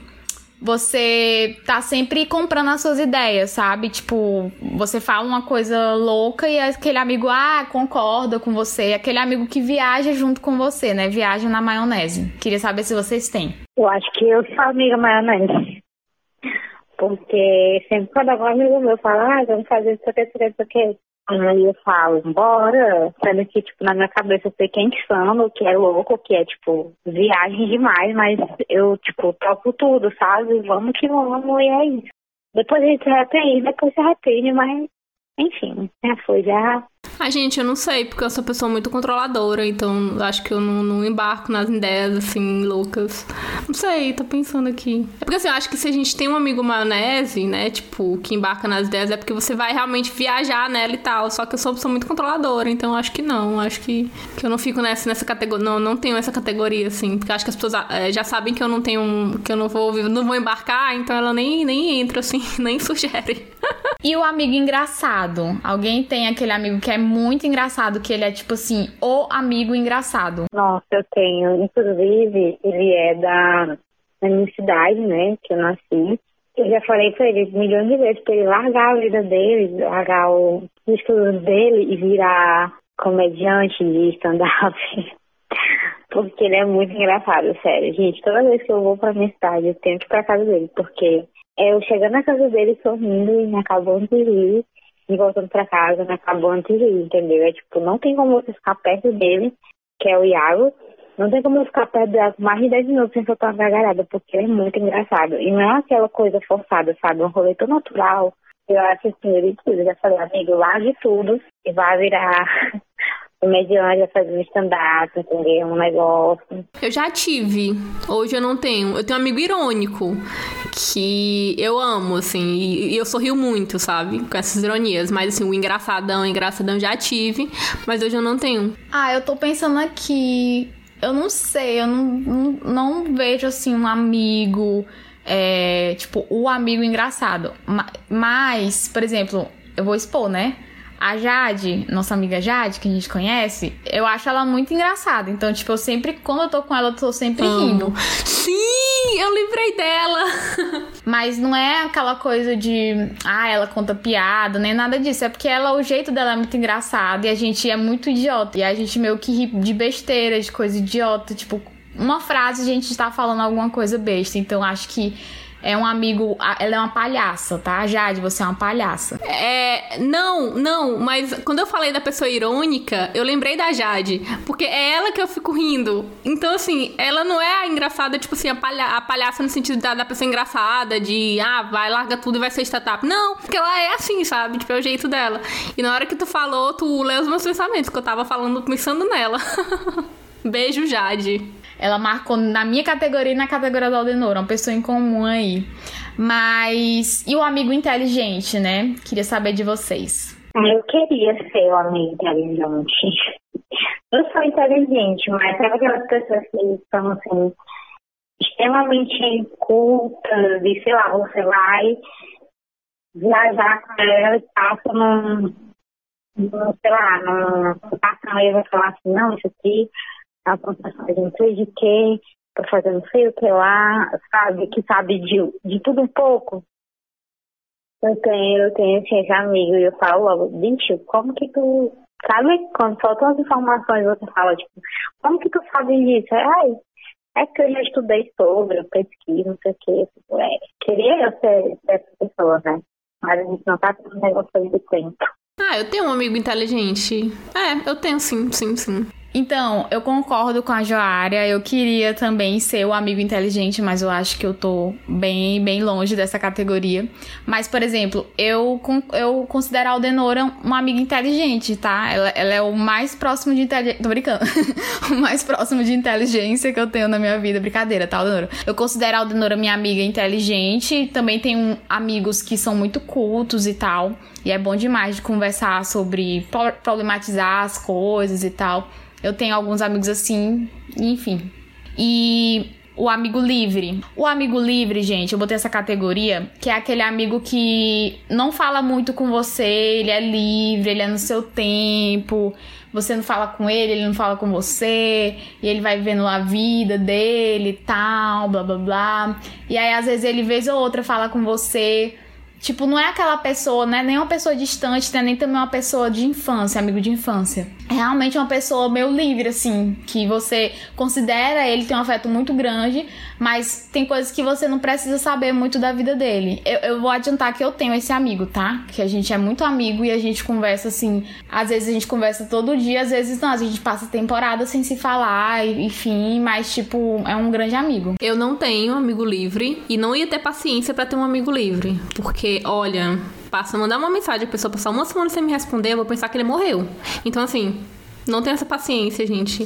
você tá sempre comprando as suas ideias, sabe? Tipo, você fala uma coisa louca e aquele amigo, ah, concorda com você. Aquele amigo que viaja junto com você, né? Viaja na maionese. Queria saber se vocês têm. Eu acho que eu sou amiga maionese. Porque sempre quando algum amigo meu fala, ah, vamos fazer isso aqui, isso aqui, isso aqui. Aí eu falo, bora, sendo que, tipo, na minha cabeça eu sei que é insano, que é louco, que é, tipo, viagem demais, mas eu, tipo, topo tudo, sabe? Vamos que vamos, e é isso. Depois a gente se arrepende, depois se arrepende, mas, enfim, já foi, já Ah, gente, eu não sei, porque eu sou pessoa muito controladora, então acho que eu não, não embarco nas ideias, assim, loucas. Não sei, tô pensando aqui. É porque, assim, eu acho que se a gente tem um amigo maionese, né, tipo, que embarca nas ideias, é porque você vai realmente viajar nela e tal. Só que eu sou uma pessoa muito controladora, então acho que não. Acho que, que eu não fico nessa, nessa categoria, não, não tenho essa categoria, assim, porque acho que as pessoas é, já sabem que eu não tenho, que eu não vou, não vou embarcar, então ela nem, nem entra, assim, nem sugere. E o amigo engraçado? Alguém tem aquele amigo que é muito engraçado, que ele é tipo assim, o amigo engraçado? Nossa, eu tenho. Inclusive, ele é da, da minha cidade, né? Que eu nasci. Eu já falei pra ele milhões de vezes pra ele largar a vida dele, largar o, os estudos dele e virar comediante de stand-up. porque ele é muito engraçado, sério. Gente, toda vez que eu vou pra minha cidade, eu tenho que ir pra casa dele, porque é, eu chegando na casa dele sorrindo e me acabando de rir, e voltando pra casa me acabando de rir, entendeu? É tipo, não tem como você ficar perto dele, que é o Iago, não tem como eu ficar perto dele mais de 10 minutos sem soltar uma gargalhada, porque ele é muito engraçado. E não é aquela coisa forçada, sabe? Um rolê tão natural. Eu acho assim, ele tudo. Eu já falei, amigo, largue tudo e vai virar comediante, fazer um stand-up, entendeu? Um negócio. Eu já tive. Hoje eu não tenho. Eu tenho um amigo irônico que eu amo, assim, e eu sorrio muito, sabe? Com essas ironias. Mas, assim, o engraçadão, o engraçadão já tive, mas hoje eu não tenho. Ah, eu tô pensando aqui. Eu não sei, eu não, não, não vejo, assim, um amigo. É, tipo, o amigo engraçado. Mas, por exemplo, eu vou expor, né? A Jade, nossa amiga Jade, que a gente conhece, eu acho ela muito engraçada. Então, tipo, eu sempre, quando eu tô com ela, eu tô sempre rindo. Sim, eu lembrei dela. Mas não é aquela coisa de, ah, ela conta piada, nem nada disso. É porque ela, o jeito dela é muito engraçado e a gente é muito idiota. E a gente meio que ri de besteira, de coisa idiota. Tipo, uma frase a gente tá falando alguma coisa besta. Então, acho que é um amigo. Ela é uma palhaça, tá? Jade, você é uma palhaça. É. Não, não, mas quando eu falei da pessoa irônica, eu lembrei da Jade. Porque é ela que eu fico rindo. Então, assim, ela não é a engraçada, tipo assim, a, palha a palhaça no sentido da, da pessoa engraçada, de ah, vai, larga tudo e vai ser startup. Não, porque ela é assim, sabe? Tipo, é o jeito dela. E na hora que tu falou, tu leu os meus pensamentos, que eu tava falando, pensando nela. Beijo, Jade. Ela marcou na minha categoria e na categoria da Aldenor, uma pessoa em comum aí. Mas. E o amigo inteligente, né? Queria saber de vocês. Eu queria ser o amigo inteligente. Eu sou inteligente, mas sabe aquelas pessoas que são assim, extremamente cultas e sei lá, você vai viajar com ela e passa num, num sei lá, num passão e vai falar assim, não, isso aqui a plantação de não sei de quem, pra fazer não sei o que lá, sabe? Que sabe de, de tudo um pouco. Eu tenho, eu tenho assim, esse amigo e eu falo logo, bicho, como que tu. Sabe quando faltam as informações você fala, tipo, como que tu sabe disso? Ai, é que eu já estudei sobre, eu pesquiso, não sei o que. Tipo, é, queria eu ser essa pessoa, né? Mas a gente não tá com um negócio de tempo. Ah, eu tenho um amigo inteligente. É, eu tenho sim, sim, sim. Então, eu concordo com a Joária. Eu queria também ser o amigo inteligente, mas eu acho que eu tô bem, bem longe dessa categoria. Mas, por exemplo, eu, eu considero a Aldenora uma amiga inteligente, tá? Ela, ela é o mais próximo de inteligência. Tô brincando. o mais próximo de inteligência que eu tenho na minha vida. Brincadeira, tá, Aldenora? Eu considero a Aldenora minha amiga inteligente. Também tenho amigos que são muito cultos e tal. E é bom demais de conversar sobre problematizar as coisas e tal. Eu tenho alguns amigos assim, enfim. E o amigo livre. O amigo livre, gente, eu botei essa categoria, que é aquele amigo que não fala muito com você, ele é livre, ele é no seu tempo. Você não fala com ele, ele não fala com você, e ele vai vivendo a vida dele e tal, blá blá blá. E aí, às vezes, ele, vez ou outra, fala com você, Tipo, não é aquela pessoa, né? Nem uma pessoa distante, né? nem também uma pessoa de infância, amigo de infância. É realmente uma pessoa meio livre, assim, que você considera ele tem um afeto muito grande, mas tem coisas que você não precisa saber muito da vida dele. Eu, eu vou adiantar que eu tenho esse amigo, tá? Que a gente é muito amigo e a gente conversa assim. Às vezes a gente conversa todo dia, às vezes não. A gente passa temporada sem se falar, enfim, mas, tipo, é um grande amigo. Eu não tenho amigo livre e não ia ter paciência para ter um amigo livre, porque Olha, passa mandar uma mensagem, a pessoa passar uma semana sem me responder, eu vou pensar que ele morreu. Então, assim, não tenho essa paciência, gente.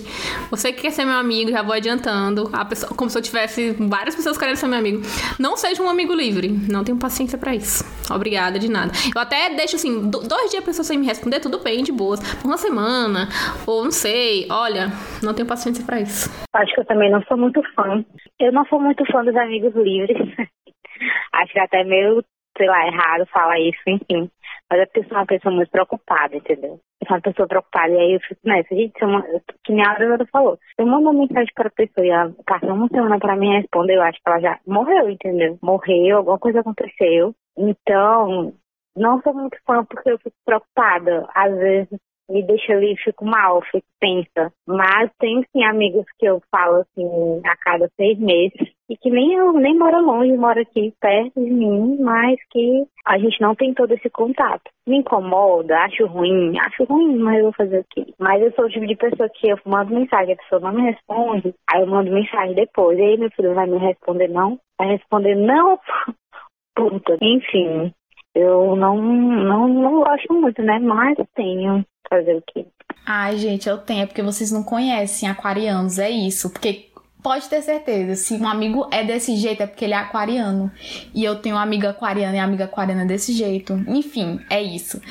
Você que quer ser meu amigo, já vou adiantando. A pessoa, como se eu tivesse várias pessoas querendo ser meu amigo. Não seja um amigo livre. Não tenho paciência para isso. Obrigada de nada. Eu até deixo assim, dois dias a pessoa sem me responder, tudo bem, de boas. Por uma semana, ou não sei. Olha, não tenho paciência para isso. Acho que eu também não sou muito fã. Eu não sou muito fã dos amigos livres. Acho que até meio, sei lá, errado falar isso, enfim. Mas é porque eu sou uma pessoa muito preocupada, entendeu? Eu sou uma pessoa preocupada. E aí eu fico nessa, gente, uma, que nem a Adriana falou. Eu mando uma mensagem para a pessoa e ela passa uma semana para mim responder, eu acho que ela já morreu, entendeu? Morreu, alguma coisa aconteceu. Então, não sou muito fã porque eu fico preocupada. Às vezes me deixa ali, fico mal, fico tensa. Mas tem sim amigos que eu falo assim a cada seis meses e que nem eu nem moro longe, moro aqui perto de mim, mas que a gente não tem todo esse contato. Me incomoda, acho ruim, acho ruim, mas eu vou fazer o quê? Mas eu sou o tipo de pessoa que eu mando mensagem, a pessoa não me responde, aí eu mando mensagem depois. E aí meu filho vai me responder não? Vai responder não? Puta. Enfim, eu não, não, não gosto muito, né? Mas tenho fazer o quê? Ai, gente, eu tenho, é porque vocês não conhecem aquarianos, é isso. Porque pode ter certeza, se um amigo é desse jeito, é porque ele é aquariano. E eu tenho uma amiga aquariana e amiga aquariana desse jeito. Enfim, é isso.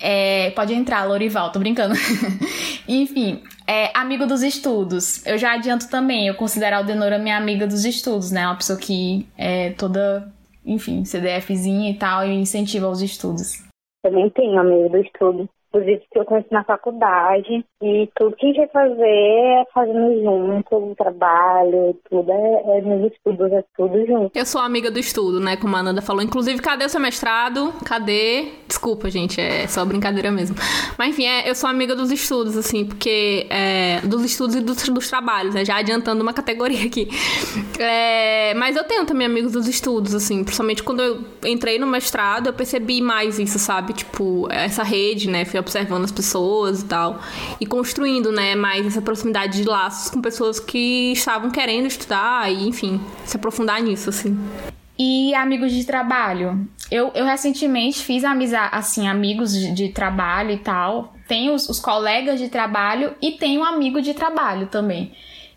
É, pode entrar, Lorival, tô brincando. Enfim, é, amigo dos estudos. Eu já adianto também, eu considero a Aldenora minha amiga dos estudos, né? Uma pessoa que é toda, enfim, CDFzinha e tal, e incentiva os estudos. Também tenho amigo do estudo inclusive que eu conheci na faculdade. E tudo que a gente vai fazer é fazendo junto, o trabalho, tudo é, é nos estudos, é tudo junto. Eu sou amiga do estudo, né? Como a Ananda falou. Inclusive, cadê o seu mestrado? Cadê? Desculpa, gente, é só brincadeira mesmo. Mas enfim, é, eu sou amiga dos estudos, assim, porque. É, dos estudos e dos, dos, trabalhos, né? Já adiantando uma categoria aqui. É, mas eu tenho também amigos dos estudos, assim, principalmente quando eu entrei no mestrado, eu percebi mais isso, sabe? Tipo, essa rede, né? Fui observando as pessoas e tal. E construindo, né, mais essa proximidade de laços com pessoas que estavam querendo estudar e, enfim, se aprofundar nisso, assim. E amigos de trabalho. Eu, eu recentemente fiz amizade, assim, amigos de, de trabalho e tal. Tenho os, os colegas de trabalho e tenho um amigo de trabalho também.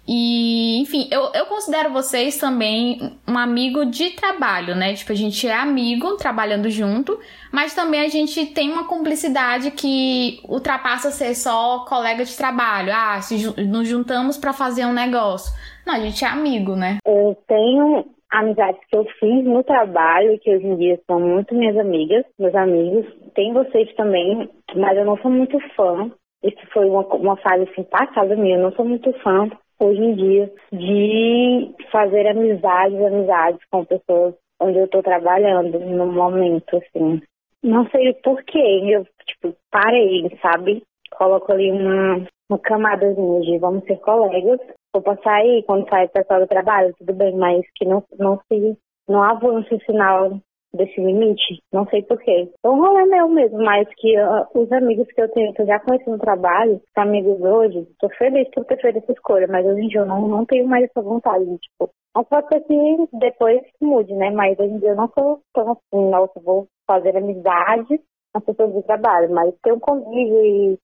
E, enfim, eu, eu considero vocês também um amigo de trabalho, né? Tipo, a gente é amigo trabalhando junto, mas também a gente tem uma cumplicidade que ultrapassa ser só colega de trabalho. Ah, se nos juntamos para fazer um negócio. Não, a gente é amigo, né? Eu tenho amizades que eu fiz no trabalho, que hoje em dia são muito minhas amigas, meus amigos. Tem vocês também, mas eu não sou muito fã. Isso foi uma, uma fase assim passada minha, eu não sou muito fã hoje em dia de fazer amizades, amizades com pessoas onde eu estou trabalhando no momento, assim. Não sei o porquê, eu, tipo, parei, sabe? Coloco ali uma, uma camadazinha de vamos ser colegas. Vou passar aí quando sai o pessoal do trabalho, tudo bem, mas que não, não se não avance o sinal desse limite, não sei porquê. É um rolê meu mesmo, mas que uh, os amigos que eu tenho, que eu já conheci no trabalho, amigos hoje, tô feliz por ter feito essa escolha, mas hoje em dia eu não, não tenho mais essa vontade, de, tipo, mas pode ser que depois mude, né? Mas hoje em dia eu não sou tão assim, nossa, vou fazer amizade as pessoas de trabalho, mas ter um convívio e,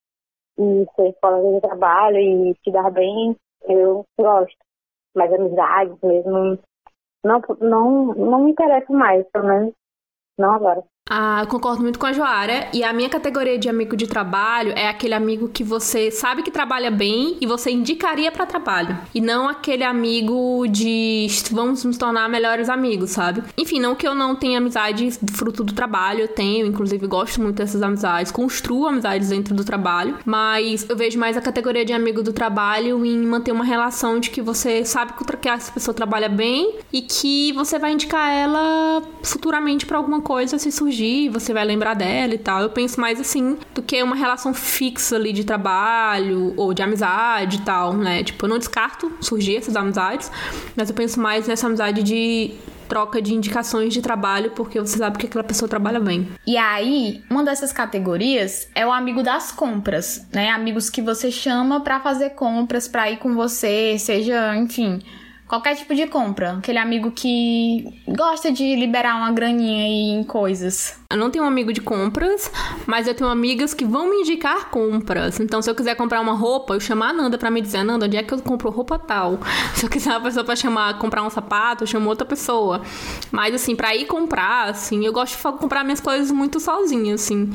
e ser colega de trabalho e se dar bem, eu gosto. Mas amizades mesmo não, não, não me interessa mais, pelo menos não agora. Ah, concordo muito com a Joara. E a minha categoria de amigo de trabalho é aquele amigo que você sabe que trabalha bem e você indicaria para trabalho. E não aquele amigo de vamos nos tornar melhores amigos, sabe? Enfim, não que eu não tenha amizade fruto do trabalho, eu tenho, inclusive gosto muito dessas amizades, construo amizades dentro do trabalho, mas eu vejo mais a categoria de amigo do trabalho em manter uma relação de que você sabe que essa pessoa trabalha bem e que você vai indicar ela futuramente para alguma coisa se surgir surgir, você vai lembrar dela e tal. Eu penso mais assim do que uma relação fixa ali de trabalho ou de amizade e tal, né? Tipo, eu não descarto surgir essas amizades, mas eu penso mais nessa amizade de troca de indicações de trabalho, porque você sabe que aquela pessoa trabalha bem. E aí, uma dessas categorias é o amigo das compras, né? Amigos que você chama para fazer compras, para ir com você, seja, enfim, qualquer tipo de compra. Aquele amigo que gosta de liberar uma graninha aí em coisas. Eu não tenho um amigo de compras, mas eu tenho amigas que vão me indicar compras. Então, se eu quiser comprar uma roupa, eu chamo a Ananda pra me dizer, Ananda, onde é que eu compro roupa tal? Se eu quiser uma pessoa pra chamar, comprar um sapato, eu chamo outra pessoa. Mas, assim, pra ir comprar, assim, eu gosto de comprar minhas coisas muito sozinha, assim.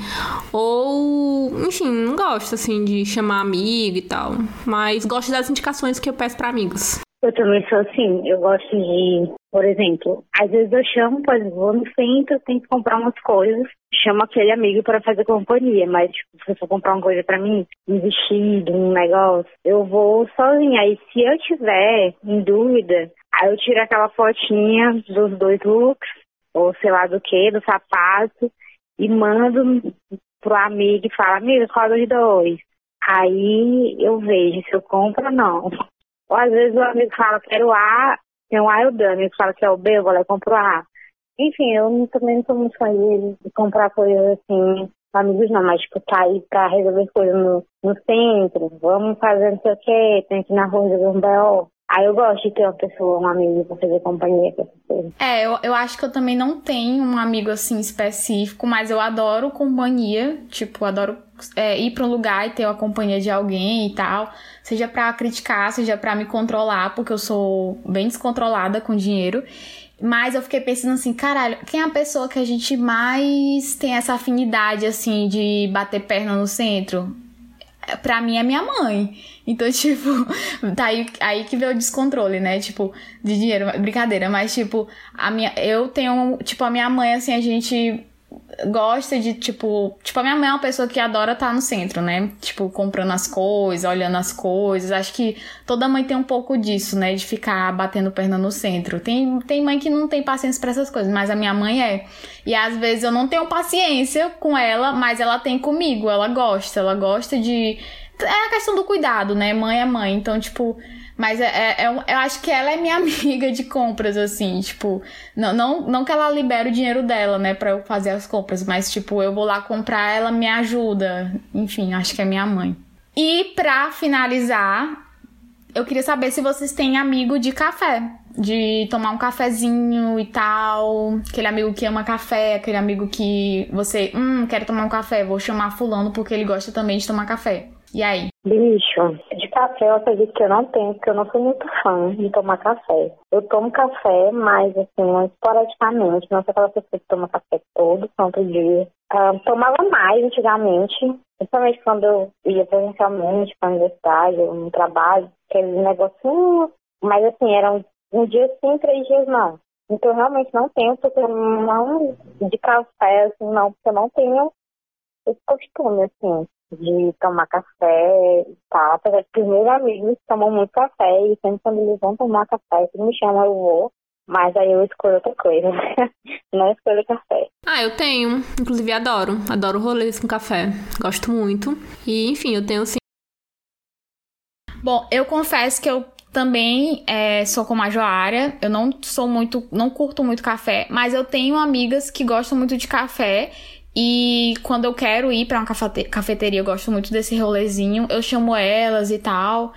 Ou, enfim, não gosto, assim, de chamar amigo e tal. Mas gosto das indicações que eu peço pra amigos. Eu também sou assim, eu gosto de, por exemplo, às vezes eu chamo, exemplo, vou no centro, tenho que comprar umas coisas, chamo aquele amigo para fazer companhia, mas tipo, se eu for comprar uma coisa para mim, um vestido, um negócio, eu vou sozinha. Aí se eu tiver em dúvida, aí eu tiro aquela fotinha dos dois looks, ou sei lá do que, do sapato, e mando pro amigo e falo, amigo, qual dos dois? Aí eu vejo se eu compro ou não. Ou às vezes o amigo fala, quero A, tem um A e o D, o amigo fala que é o B, eu vou lá e compro A. Enfim, eu também não sou muito fã de comprar coisas assim, amigos não, mas tipo, sair pra resolver coisas no, no centro, vamos fazer não sei o quê, tem que ir na rua resolver um B.O. Aí eu gosto de ter uma pessoa, um amigo pra fazer companhia com essas coisas. É, eu, eu acho que eu também não tenho um amigo assim específico, mas eu adoro companhia. Tipo, adoro é, ir pra um lugar e ter a companhia de alguém e tal. Seja pra criticar, seja pra me controlar, porque eu sou bem descontrolada com dinheiro. Mas eu fiquei pensando assim, caralho, quem é a pessoa que a gente mais tem essa afinidade, assim, de bater perna no centro? Pra mim é minha mãe. Então, tipo, tá aí, aí que vê o descontrole, né? Tipo, de dinheiro, brincadeira, mas tipo, a minha, eu tenho, tipo, a minha mãe, assim, a gente gosta de, tipo, tipo, a minha mãe é uma pessoa que adora estar tá no centro, né? Tipo, comprando as coisas, olhando as coisas. Acho que toda mãe tem um pouco disso, né? De ficar batendo perna no centro. Tem, tem mãe que não tem paciência para essas coisas, mas a minha mãe é. E às vezes eu não tenho paciência com ela, mas ela tem comigo. Ela gosta, ela gosta de é a questão do cuidado, né? Mãe é mãe. Então, tipo. Mas é, é, é, eu acho que ela é minha amiga de compras, assim, tipo, não, não, não que ela libere o dinheiro dela, né, pra eu fazer as compras, mas, tipo, eu vou lá comprar, ela me ajuda. Enfim, acho que é minha mãe. E pra finalizar, eu queria saber se vocês têm amigo de café, de tomar um cafezinho e tal, aquele amigo que ama café, aquele amigo que você, hum, quero tomar um café, vou chamar fulano porque ele gosta também de tomar café. E aí? Bicho, de café eu acredito que eu não tenho, porque eu não sou muito fã de tomar café. Eu tomo café, mas assim, esporadicamente, não sou aquela pessoa que toma café todo santo dia. Uh, tomava mais antigamente, principalmente quando eu ia presencialmente para a universidade, no trabalho, aquele negocinho, mas assim, eram um dia sim, três dias não. Então realmente não tenho, porque eu não de café, assim, não, porque eu não tenho esse costume, assim de tomar café e tal. Apesar que os meus amigos tomam muito café e sempre quando eles vão tomar café, eles me chamam, eu vou. Mas aí eu escolho outra coisa. Não escolho café. Ah, eu tenho. Inclusive adoro. Adoro rolês com café. Gosto muito. E, enfim, eu tenho sim. Bom, eu confesso que eu também é, sou como a Joária. Eu não sou muito. Não curto muito café. Mas eu tenho amigas que gostam muito de café. E quando eu quero ir para uma cafeteria, eu gosto muito desse rolezinho, eu chamo elas e tal.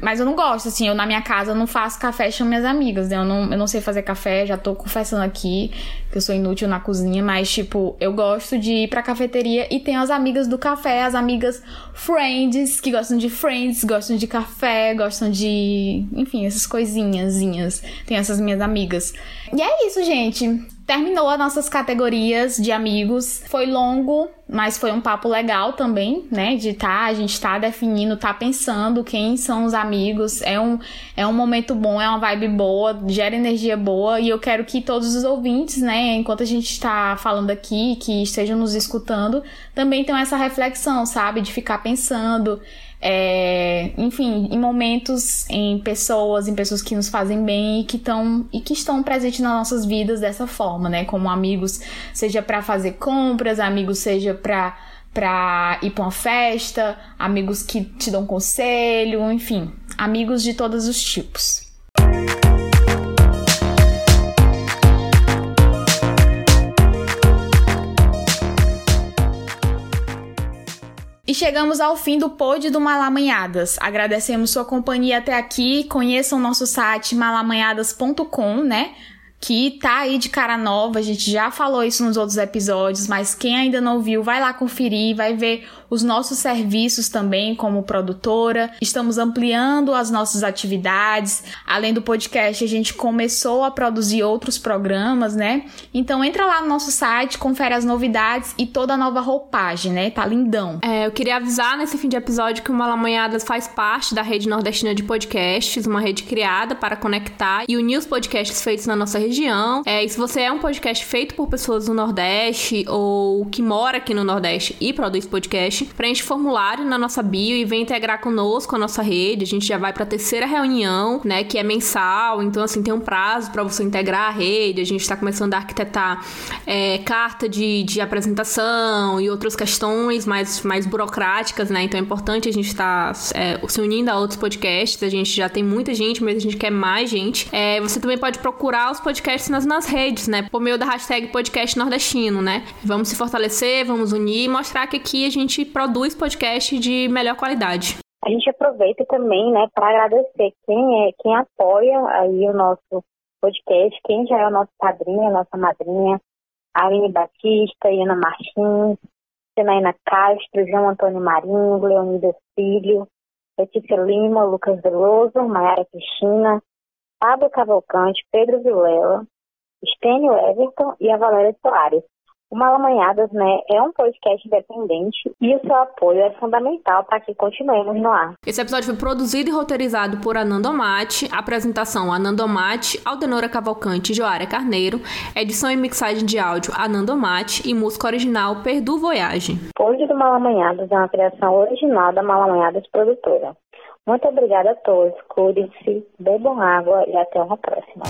Mas eu não gosto, assim, eu na minha casa não faço café, chamo minhas amigas, né? Eu não, eu não sei fazer café, já tô confessando aqui que eu sou inútil na cozinha, mas, tipo, eu gosto de ir pra cafeteria e tenho as amigas do café, as amigas friends, que gostam de friends, gostam de café, gostam de. Enfim, essas coisinhas. Tem essas minhas amigas. E é isso, gente. Terminou as nossas categorias de amigos. Foi longo, mas foi um papo legal também, né? De tá, a gente tá definindo, tá pensando quem são os amigos. É um, é um momento bom, é uma vibe boa, gera energia boa. E eu quero que todos os ouvintes, né, enquanto a gente tá falando aqui, que estejam nos escutando, também tenham essa reflexão, sabe? De ficar pensando é, enfim, em momentos, em pessoas, em pessoas que nos fazem bem e que estão e que estão presentes nas nossas vidas dessa forma, né? Como amigos, seja para fazer compras, amigos seja para para ir para uma festa, amigos que te dão conselho, enfim, amigos de todos os tipos. E chegamos ao fim do pod do Malamanhadas. Agradecemos sua companhia até aqui. Conheçam nosso site malamanhadas.com, né? Que tá aí de cara nova, a gente já falou isso nos outros episódios, mas quem ainda não viu, vai lá conferir, vai ver os nossos serviços também como produtora. Estamos ampliando as nossas atividades. Além do podcast, a gente começou a produzir outros programas, né? Então entra lá no nosso site, confere as novidades e toda a nova roupagem, né? Tá lindão. É, eu queria avisar nesse fim de episódio que o Malamanhadas faz parte da rede nordestina de podcasts, uma rede criada para conectar e unir os podcasts feitos na nossa região. É, e se você é um podcast feito por pessoas do Nordeste ou que mora aqui no Nordeste e produz podcast, preenche formulário na nossa bio e vem integrar conosco a nossa rede. A gente já vai para a terceira reunião, né, que é mensal. Então, assim, tem um prazo para você integrar a rede. A gente está começando a arquitetar é, carta de, de apresentação e outras questões mais, mais burocráticas, né? Então, é importante a gente estar tá, é, se unindo a outros podcasts. A gente já tem muita gente, mas a gente quer mais gente. É, você também pode procurar os podcasts nas, nas redes, né? Por meio da hashtag podcast nordestino, né? Vamos se fortalecer, vamos unir e mostrar que aqui a gente produz podcast de melhor qualidade. A gente aproveita também, né, para agradecer quem é, quem apoia aí o nosso podcast, quem já é o nosso padrinho, a nossa madrinha, Aline Batista, Iana Martins, Senaína Castro, João Antônio Marinho, Leonidas Filho, Letícia Lima, Lucas Veloso, Mayara Cristina, Pablo Cavalcante, Pedro Vilela, Estênio Everton e a Valéria Soares. O Malamanhadas, né, é um podcast independente e o seu apoio é fundamental para que continuemos no ar. Esse episódio foi produzido e roteirizado por Anandomate, apresentação Anandomate, Aldenora Cavalcante e Joária Carneiro, edição e mixagem de áudio Anandomate e música original Perdu Voyage. Pod do Malamanhadas é uma criação original da Malamanhadas Produtora. Muito obrigada a todos, cuidem-se, bebam água e até uma próxima.